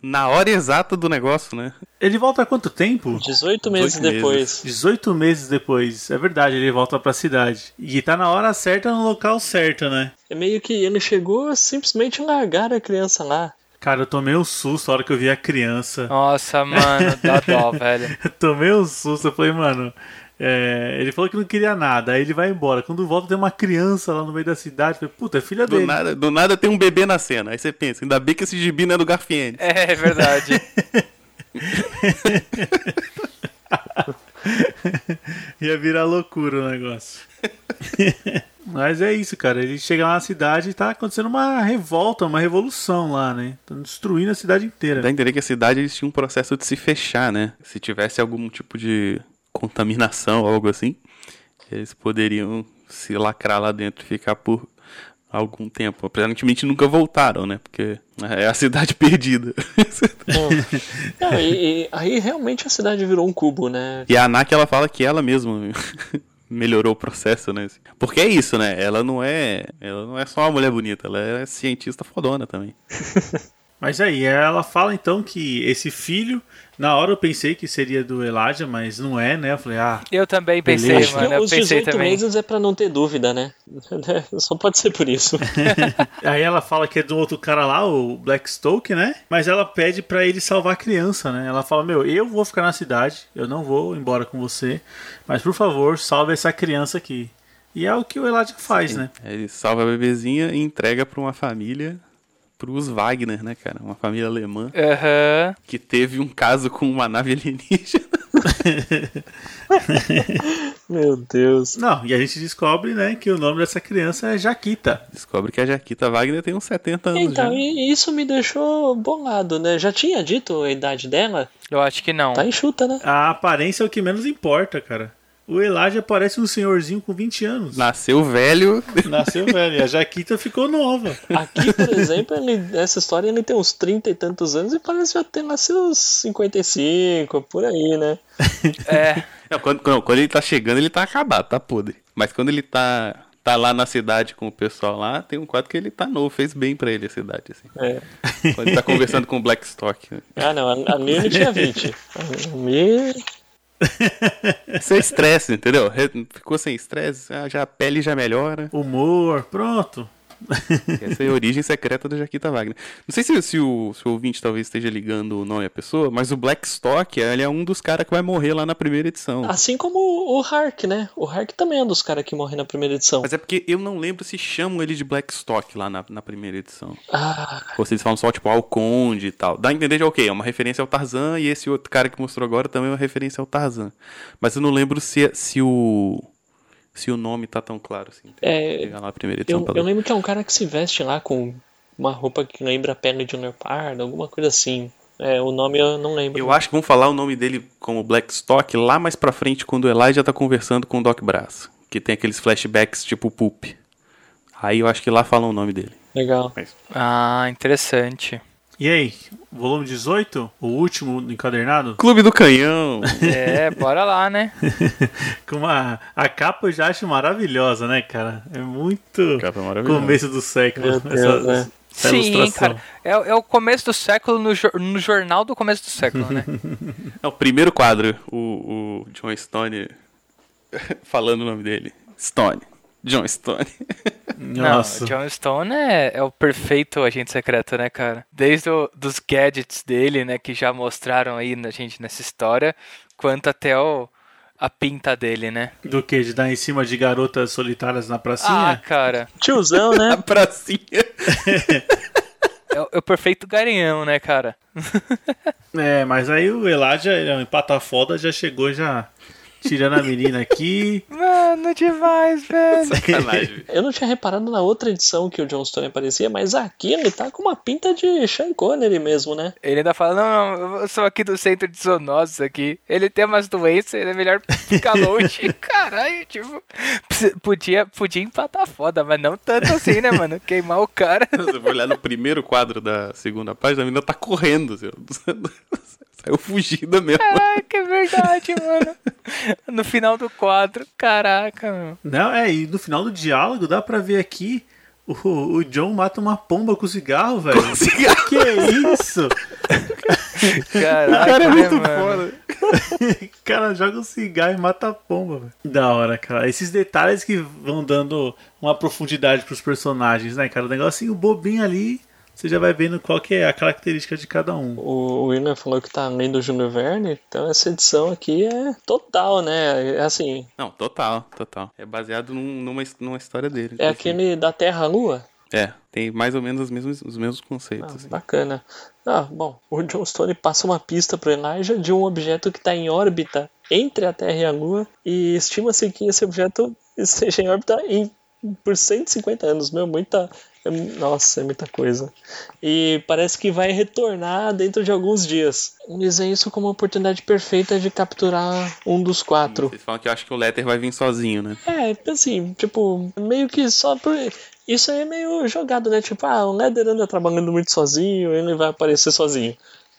na hora exata do negócio, né? Ele volta há quanto tempo? 18 meses 18 depois. 18 meses depois. É verdade, ele volta pra cidade. E tá na hora certa, no local certo, né? É meio que ele chegou simplesmente largar a criança lá. Cara, eu tomei um susto a hora que eu vi a criança. Nossa, mano, dá *laughs* dó, velho. Eu tomei um susto, eu falei, mano. é, ele falou que não queria nada, aí ele vai embora. Quando volta, tem uma criança lá no meio da cidade. Eu falei, puta, é filha Do dele. nada, do nada tem um bebê na cena. Aí você pensa, ainda bem que esse gibi não é do Garfield. É verdade. *laughs* Ia virar loucura o negócio. *laughs* Mas é isso, cara. Ele chega lá na cidade e tá acontecendo uma revolta, uma revolução lá, né? Tá destruindo a cidade inteira. Dá a entender que a cidade eles tinham um processo de se fechar, né? Se tivesse algum tipo de contaminação ou algo assim, eles poderiam se lacrar lá dentro e ficar por algum tempo. Aparentemente nunca voltaram, né? Porque é a cidade *laughs* perdida. Não, e, e aí realmente a cidade virou um cubo, né? e a Anak, ela fala que ela mesma melhorou o processo, né? Porque é isso, né? Ela não é, ela não é só uma mulher bonita, ela é cientista fodona também. *laughs* Mas aí, ela fala então que esse filho, na hora eu pensei que seria do Elijah, mas não é, né? Eu falei, ah, Eu também pensei, Beleza. Mano. Eu os pensei 18 também. meses é pra não ter dúvida, né? *laughs* Só pode ser por isso. *laughs* Aí ela fala que é do outro cara lá, o Blackstoke, né? Mas ela pede pra ele salvar a criança, né? Ela fala: Meu, eu vou ficar na cidade, eu não vou embora com você, mas por favor, salve essa criança aqui. E é o que o Elijah faz, né? Aí Ele salva a bebezinha e entrega pra uma família, pros Wagner, né, cara? Uma família alemã Aham. que teve um caso com uma nave alienígena. *laughs* Meu Deus. Não, e a gente descobre, né, que o nome dessa criança é Jaquita. Descobre que a Jaquita Wagner tem uns 70 anos Então, já. e isso me deixou bolado, né? Já tinha dito a idade dela? Eu acho que não. Tá enxuta, né? A aparência é o que menos importa, cara. O Elijah parece um senhorzinho com 20 anos. Nasceu velho. Nasceu velho. E a Jaquita ficou nova. Aqui, por exemplo, ele, nessa história ele tem uns 30 e tantos anos e parece já ter lá seus 55, por aí, né? *laughs* É. Não, quando, não, quando ele tá chegando, ele tá acabado, tá podre. Mas quando ele tá, tá lá na cidade com o pessoal lá, tem um quadro que ele tá novo, fez bem pra ele a cidade, assim. É. Quando ele tá conversando com o Blackstock. né? Ah, não, a, a Mir tinha 20. A Mir. É estresse, entendeu? Ficou sem estresse, ah, já a pele já melhora. Humor, pronto. *laughs* Essa é a origem secreta da Jaquita Wagner. Não sei se, se o, se o ouvinte talvez esteja ligando o nome à pessoa, mas o Blackstock, ele é um dos caras que vai morrer lá na primeira edição. Assim como o Hark, né? O Hark também é um dos caras que morre na primeira edição. Mas é porque eu não lembro se chamam ele de Blackstock lá na, na primeira edição. Ah, Ou se eles falam só, tipo, ao Conde e tal. Dá a entender de, ok, é uma referência ao Tarzan e esse outro cara que mostrou agora também é uma referência ao Tarzan. Mas eu não lembro se, se o... Se o nome tá tão claro assim. É, pegar lá a primeira edição eu, eu lembro que é um cara que se veste lá com uma roupa que lembra a pele de um leopardo, alguma coisa assim. É, o nome eu não lembro. Eu acho que vão falar o nome dele como Blackstock lá mais pra frente, quando o Elijah tá conversando com o Doc Brass. Que tem aqueles flashbacks tipo Poop. Aí eu acho que lá falam o nome dele. Legal. Ah, interessante. E aí, volume 18? O último do encadernado? Clube do Canhão! *laughs* É, bora lá, né? *laughs* Com uma, a capa eu já acho maravilhosa, né, cara? É muito Capa maravilhosa. começo do século. Deus, né? essa Sim, ilustração. cara. É, é o começo do século no, no jornal do começo do século, né? *laughs* É o primeiro quadro, o, o John Stone falando o nome dele. Stone. John Stone. Nossa. Não, John Stone é, é o perfeito agente secreto, né, cara? Desde o, dos gadgets dele, né, que já mostraram aí na gente nessa história, quanto até o, a pinta dele, né? Do que? De dar em cima de garotas solitárias na Ah, pracinha? cara, Tiozão, né? *laughs* pracinha. *laughs* é, o- é o perfeito garanhão, né, cara? *laughs* É, mas aí o Elijah, ele é um empata foda, já chegou já tirando a menina aqui. Mano, demais, velho. *laughs* Sacanagem. Eu não tinha reparado na outra edição que o John Stone aparecia, mas aqui ele tá com uma pinta de Sean Connery mesmo, né? Ele ainda fala, não, não, eu sou aqui do centro de zoonoses aqui. Ele tem umas doenças, ele é melhor ficar longe. *laughs* Caralho, tipo, podia, podia empatar foda, mas não tanto assim, né, mano? Queimar o cara. Eu for olhar no primeiro quadro da segunda página, a menina tá correndo. Assim. Saiu fugida mesmo. Caraca, é verdade, mano. No final do quadro, caraca, meu. Não, é, e no final do diálogo dá pra ver aqui o, o John mata uma pomba com cigarro, velho. cigarro. Que isso? Caraca, O cara é né, muito mano? foda. O cara joga um cigarro e mata a pomba, velho. Da hora, cara. Esses detalhes que vão dando uma profundidade pros personagens, né, cara? O negocinho bobinho ali, você já vai vendo qual que é a característica de cada um. O William falou que tá lendo o Júnior Verne, então essa edição aqui é total, né? É assim, Não, total, total. É baseado num- numa, numa história dele. é aquele da Terra à Lua. É, tem mais ou menos os mesmos, os mesmos Ah, conceitos. assim. bacana. Ah, bom, o John Stone passa uma pista pro Elijah de um objeto que está em órbita entre a Terra e a Lua e estima-se que esse objeto esteja em órbita em, por 150 anos. Meu, muita. é- nossa, é muita coisa. E parece que vai retornar dentro de alguns dias. Eles veem isso como uma oportunidade perfeita de capturar um dos quatro. Vocês falam que eu acho que o Letter vai vir sozinho, né? É, assim, tipo, meio que só por. Isso aí é meio jogado, né? Tipo, ah, o Leder anda trabalhando muito sozinho, ele vai aparecer sozinho.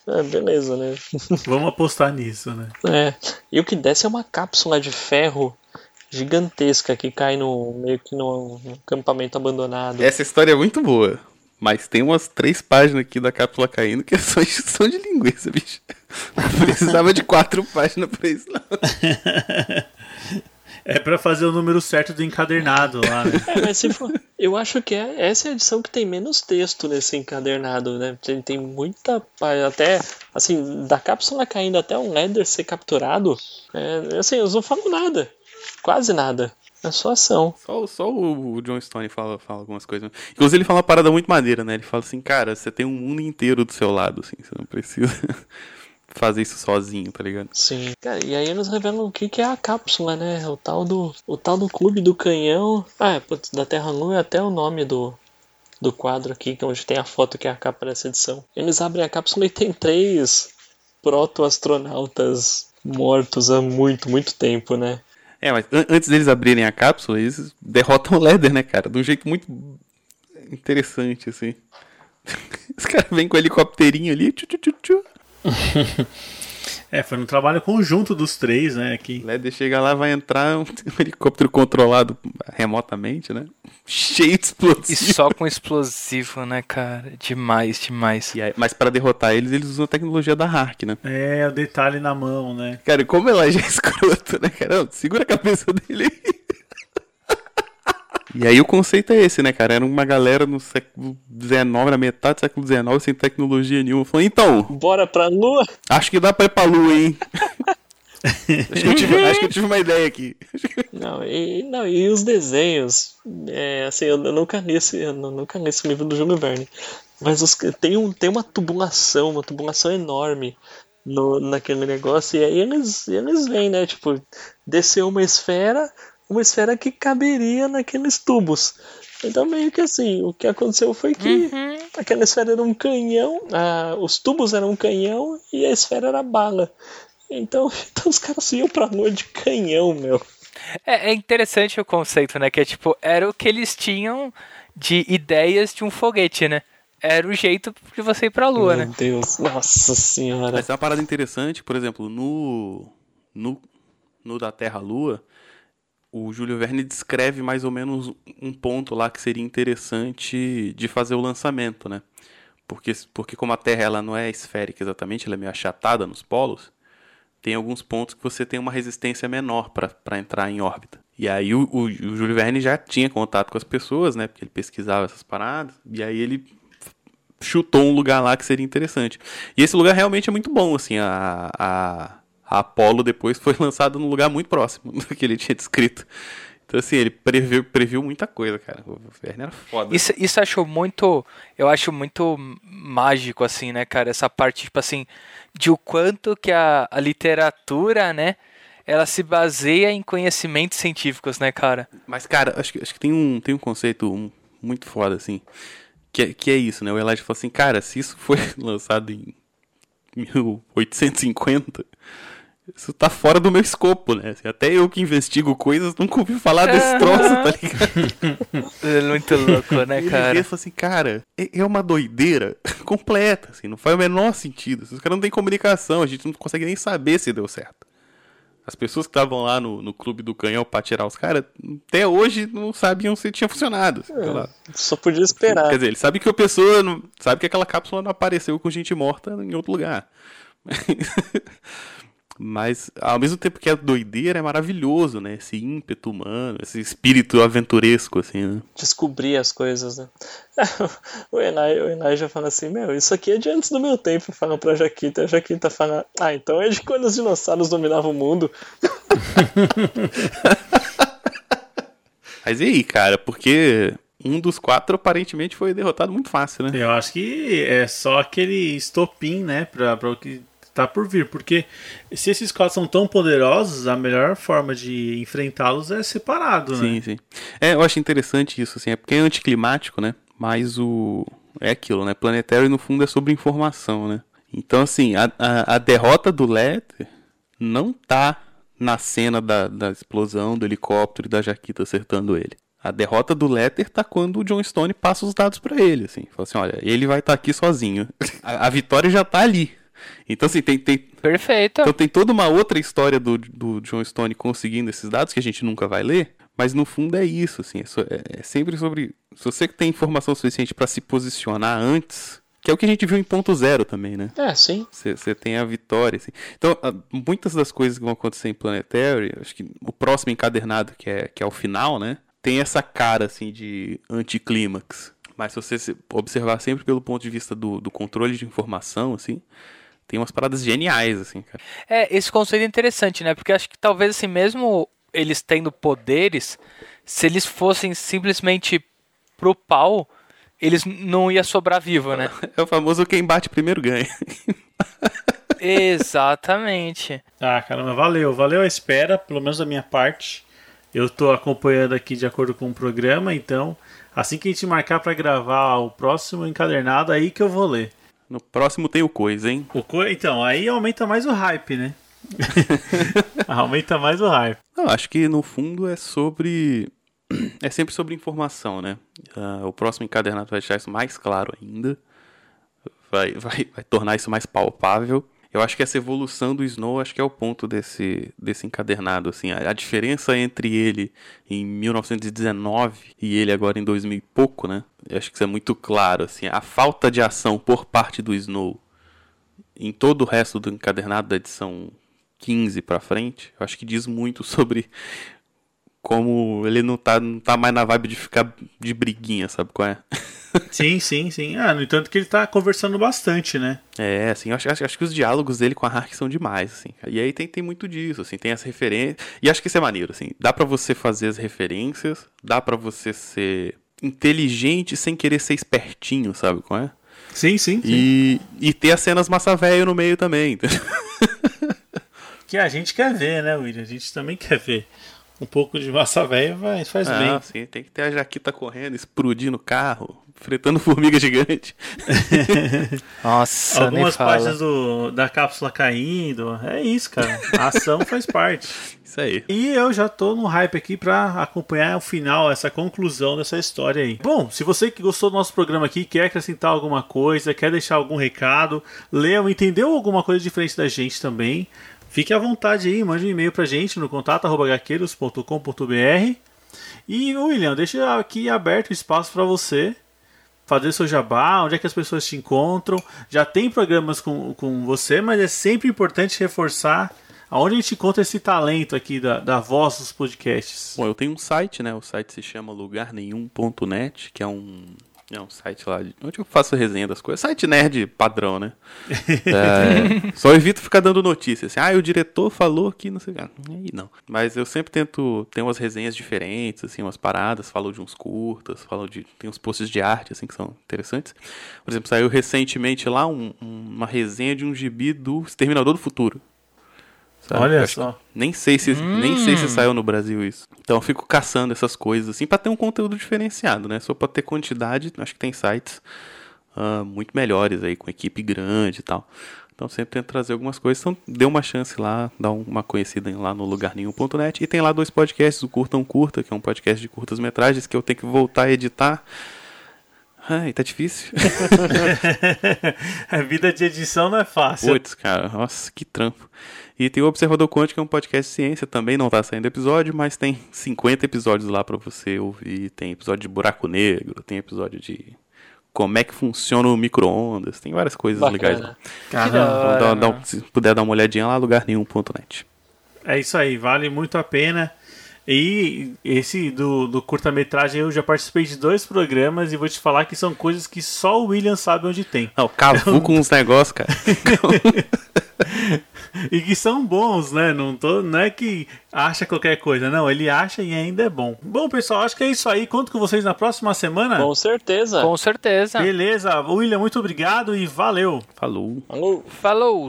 É, beleza, né? *laughs* Vamos apostar nisso, né? É. E o que desce é uma cápsula de ferro gigantesca que cai no meio que no, no acampamento abandonado. Essa história é muito boa. Mas tem umas três páginas aqui da cápsula caindo que é só *laughs* injeção de linguiça, bicho. Precisava de quatro páginas pra isso, não. *laughs* É pra fazer o número certo do encadernado lá, né? É, mas se for, eu acho que é, essa é a edição que tem menos texto nesse encadernado, né? Tem, tem muita. pá- Até, assim, da cápsula caindo até um Leder ser capturado, é, assim, eu não falo nada. Quase nada. É só ação. Só, só o o John Stone fala, fala algumas coisas. Inclusive, ele fala uma parada muito maneira, né? Ele fala assim, cara, você tem um mundo inteiro do seu lado, assim, você não precisa *laughs* fazer isso sozinho, tá ligado? Sim. Cara, e aí eles revelam o que, que é a cápsula, né? O tal do. O tal do clube do canhão. Ah, é, putz, da Terra Lua é até o nome do. Do quadro aqui, que é onde tem a foto que é a capa dessa edição. Eles abrem a cápsula e tem três proto-astronautas mortos há muito, muito tempo, né? É, mas an- antes deles abrirem a cápsula, eles derrotam o Leather, né, cara? De um jeito muito interessante, assim. *laughs* Os caras vêm com o helicópterinho ali, tchu, tchu, tchu, tchu. *laughs* É, foi um trabalho conjunto dos três, né? Que O Leather chega lá, vai entrar um *laughs* helicóptero controlado remotamente, né? Cheio de E explosivos. só com explosivo, né, cara? Demais, demais. E aí- mas pra derrotar eles, eles usam a tecnologia da Hark, né? é o detalhe na mão, né? Cara, como ela já é *laughs* escroto, né, cara? Não, segura a cabeça dele aí. E aí o conceito é esse, né, cara? Era uma galera no século XIX, na metade do século XIX, sem tecnologia nenhuma. Falou, então, Bora pra Lua? acho que dá pra ir pra lua, hein? *laughs* acho, que eu tive, acho que eu tive uma ideia aqui. Não, e, não, e os desenhos, é, assim, eu, eu nunca li esse, eu nu- nunca li esse livro do Júlio Verne, mas os, tem, um, tem uma tubulação, uma tubulação enorme no, naquele negócio, e aí eles, eles vêm, né, tipo, desceu uma esfera, uma esfera que caberia naqueles tubos. Então meio que assim, o que aconteceu foi que aquela esfera era um canhão, ah, os tubos eram um canhão e a esfera era bala. Então, *laughs* então os caras iam pra lua de canhão, meu. É, é interessante o conceito, né? Que é tipo, era o que eles tinham de ideias de um foguete, né? Era o jeito de você ir pra lua, Meu né? Deus, nossa senhora. Mas é uma parada interessante, por exemplo, no, no, no da Terra-Lua, o Júlio Verne descreve mais ou menos um ponto lá que seria interessante de fazer o lançamento, né? Porque, porque como a Terra ela não é esférica exatamente, ela é meio achatada nos polos, tem alguns pontos que você tem uma resistência menor para entrar em órbita. E aí o, o, o Júlio Verne já tinha contato com as pessoas, né? Porque ele pesquisava essas paradas, e aí ele chutou um lugar lá que seria interessante. E esse lugar realmente é muito bom, assim, a, a, a Apollo depois foi *laughs* lançada num lugar muito próximo do que ele tinha descrito. Então, assim, ele previu, previu muita coisa, cara. O Werner era foda. Isso, isso acho muito. Eu acho muito mágico, assim, né, cara? Essa parte, tipo assim, de o quanto que a, a literatura, né? Ela se baseia em conhecimentos científicos, né, cara? Mas, cara, acho que, acho que tem, um, tem um conceito muito foda, assim. Que, é- que é isso, né? O Elijah falou assim, cara, se isso foi *laughs* lançado em 1850, isso tá fora do meu escopo, né? Assim, até eu que investigo coisas nunca ouvi falar desse troço, tá ligado? *laughs* É muito louco, né, Ele cara? e fala assim, cara, é é uma doideira *laughs* completa, assim, não faz o menor sentido. Os caras não têm comunicação, a gente não consegue nem saber se deu certo. As pessoas que estavam lá no, no clube do canhão pra tirar os caras, até hoje não sabiam se tinha funcionado. sei lá. Só podia esperar. Quer dizer, ele sabe que a pessoa. Não, sabe que aquela cápsula não apareceu com gente morta em outro lugar. *laughs* Mas, ao mesmo tempo que é doideira, é maravilhoso, né? Esse ímpeto humano, esse espírito aventuresco, assim, né? descobrir as coisas, né? *laughs* o Enai, o Enai já fala assim, meu, isso aqui é de antes do meu tempo, falam pra Jaquita. A Jaquita fala, ah, então é de quando os dinossauros dominavam o mundo. *laughs* Mas e aí, cara? Porque um dos quatro aparentemente foi derrotado muito fácil, né? Eu acho que é só aquele estopim, né, pra, pra o que tá por vir. Porque se esses quatro são tão poderosos, a melhor forma de enfrentá-los é separado, né? Sim, sim. É, eu acho interessante isso, assim, é porque é anticlimático, né? Mas o. É aquilo, né? Planetário, no fundo, é sobre informação, né? Então, assim, a, a, a derrota do Letter não tá na cena da, da explosão do helicóptero e da Jaquita acertando ele. A derrota do Letter tá quando o John Stone passa os dados pra ele, assim. Fala assim, olha, ele vai estar aqui sozinho. *laughs* A, a vitória já tá ali. Então, assim, tem, tem, Perfeito. então tem toda uma outra história do, do John Stone conseguindo esses dados que a gente nunca vai ler, mas no fundo é isso, assim, é, so- é- é sempre sobre se você tem informação suficiente para se posicionar antes, que é o que a gente viu em ponto zero também, né? É, sim. Você tem a vitória, assim. Então, ah, muitas das coisas que vão acontecer em Planetary, acho que o próximo encadernado, que é, que é o final, né? Tem essa cara, assim, de anticlímax. Mas se você se- observar sempre pelo ponto de vista do, do controle de informação, assim, tem umas paradas geniais, assim, cara. É, esse conceito é interessante, né? Porque acho que talvez assim, mesmo eles tendo poderes, se eles fossem simplesmente pro pau, eles não ia sobrar vivo, né? *laughs* É o famoso quem bate primeiro ganha. *laughs* Exatamente. Ah, caramba, valeu. Valeu a espera, pelo menos da minha parte. Eu tô acompanhando aqui de acordo com o programa, então assim que a gente marcar pra gravar o próximo encadernado, aí que eu vou ler. No próximo tem o coisa, hein? O co- Então, aí aumenta mais o hype, né? *laughs* aumenta mais o hype. Não, acho que no fundo é sobre. *clears throat* É sempre sobre informação, né? Ah, o próximo encadernado vai deixar isso mais claro ainda. Vai, vai, vai tornar isso mais palpável. Eu acho que essa evolução do Snow acho que é o ponto desse, desse encadernado. Assim, a, a diferença entre ele em 1919 e ele agora em 2000 e pouco, né? Eu acho que isso é muito claro. Assim, a falta de ação por parte do Snow em todo o resto do encadernado da edição 15 pra frente, eu acho que diz muito *laughs* sobre como ele não tá, não tá mais na vibe de ficar de briguinha, sabe qual é? *laughs* Sim, sim, sim. Ah, no entanto que ele tá conversando bastante, né? É, assim, eu acho, acho, acho que os diálogos dele com a Hark são demais, assim. E aí tem, tem muito disso, assim, tem as referências. E acho que isso é maneiro, assim. Dá pra você fazer as referências, dá pra você ser inteligente sem querer ser espertinho, sabe qual é? Sim, sim, sim. E, e ter as cenas massa velho no meio também. entendeu? *laughs* Que a gente quer ver, né, William? A gente também quer ver. Um pouco de massa velha vai- faz Ah, bem. assim, tem que ter a Jaquita correndo, explodindo o carro. Enfrentando *laughs* formiga gigante. *laughs* Nossa, Algumas nem fala. partes do, da cápsula caindo. É isso, cara. A ação faz parte. *laughs* Isso aí. E eu já tô no hype aqui pra acompanhar o final, essa conclusão dessa história aí. Bom, se você que gostou do nosso programa aqui, quer acrescentar alguma coisa, quer deixar algum recado, leu, entendeu alguma coisa diferente da gente também, fique à vontade aí, mande um e-mail pra gente no contato.gaqueiros.com.br. E, William, deixa aqui aberto o espaço para você fazer seu jabá, onde é que as pessoas te encontram. Já tem programas com, com você, mas é sempre importante reforçar aonde a gente encontra esse talento aqui da, da voz dos podcasts. Bom, eu tenho um site, né? O site se chama lugarnenhum.net, que é um, é um site lá de, onde eu faço resenha das coisas. Site nerd padrão, né? *laughs* É, só evito ficar dando notícias. Assim, ah, o diretor falou que não sei o que. Aí não. Mas eu sempre tento ter umas resenhas diferentes, assim, umas paradas. Falo de uns curtas, falo de. Tem uns posts de arte, assim, que são interessantes. Por exemplo, saiu recentemente lá um- um- uma resenha de um gibi do Exterminador do Futuro. Sabe? Olha acho só. nem sei se nem sei se saiu no Brasil isso. Então eu fico caçando essas coisas assim pra ter um conteúdo diferenciado, né? Só pra ter quantidade, acho que tem sites ah, muito melhores aí com equipe grande e tal. Então sempre tento trazer algumas coisas. Então dê uma chance lá, dá uma conhecida lá no lugarnenhum.net e tem lá dois podcasts, o Curta um Curta, que é um podcast de curtas metragens que eu tenho que voltar a editar. Ai, tá difícil. *laughs* a vida de edição não é fácil. Putz, cara, nossa, que trampo. E tem o Observador Quântico, que é um podcast de ciência, também não tá saindo episódio, mas tem 50 episódios lá pra você ouvir. Tem episódio de buraco negro, tem episódio de como é que funciona o micro-ondas, tem várias coisas Bacana. legais lá. Caramba. Então, dá- dá um- se puder dar uma olhadinha lá, lugarnenhum.net. É isso aí, vale muito a pena. E esse do, do curta-metragem eu já participei de dois programas e vou te falar que são coisas que só o William sabe onde tem. Não, cavu com uns negócios, cara. *laughs* E que são bons, né? Não, tô, não é que acha qualquer coisa, não. Ele acha e ainda é bom. Bom, pessoal, acho que é isso aí. Conto com vocês na próxima semana. Com certeza. Com certeza. Beleza, William, muito obrigado e valeu. Falou. Falou. Falou!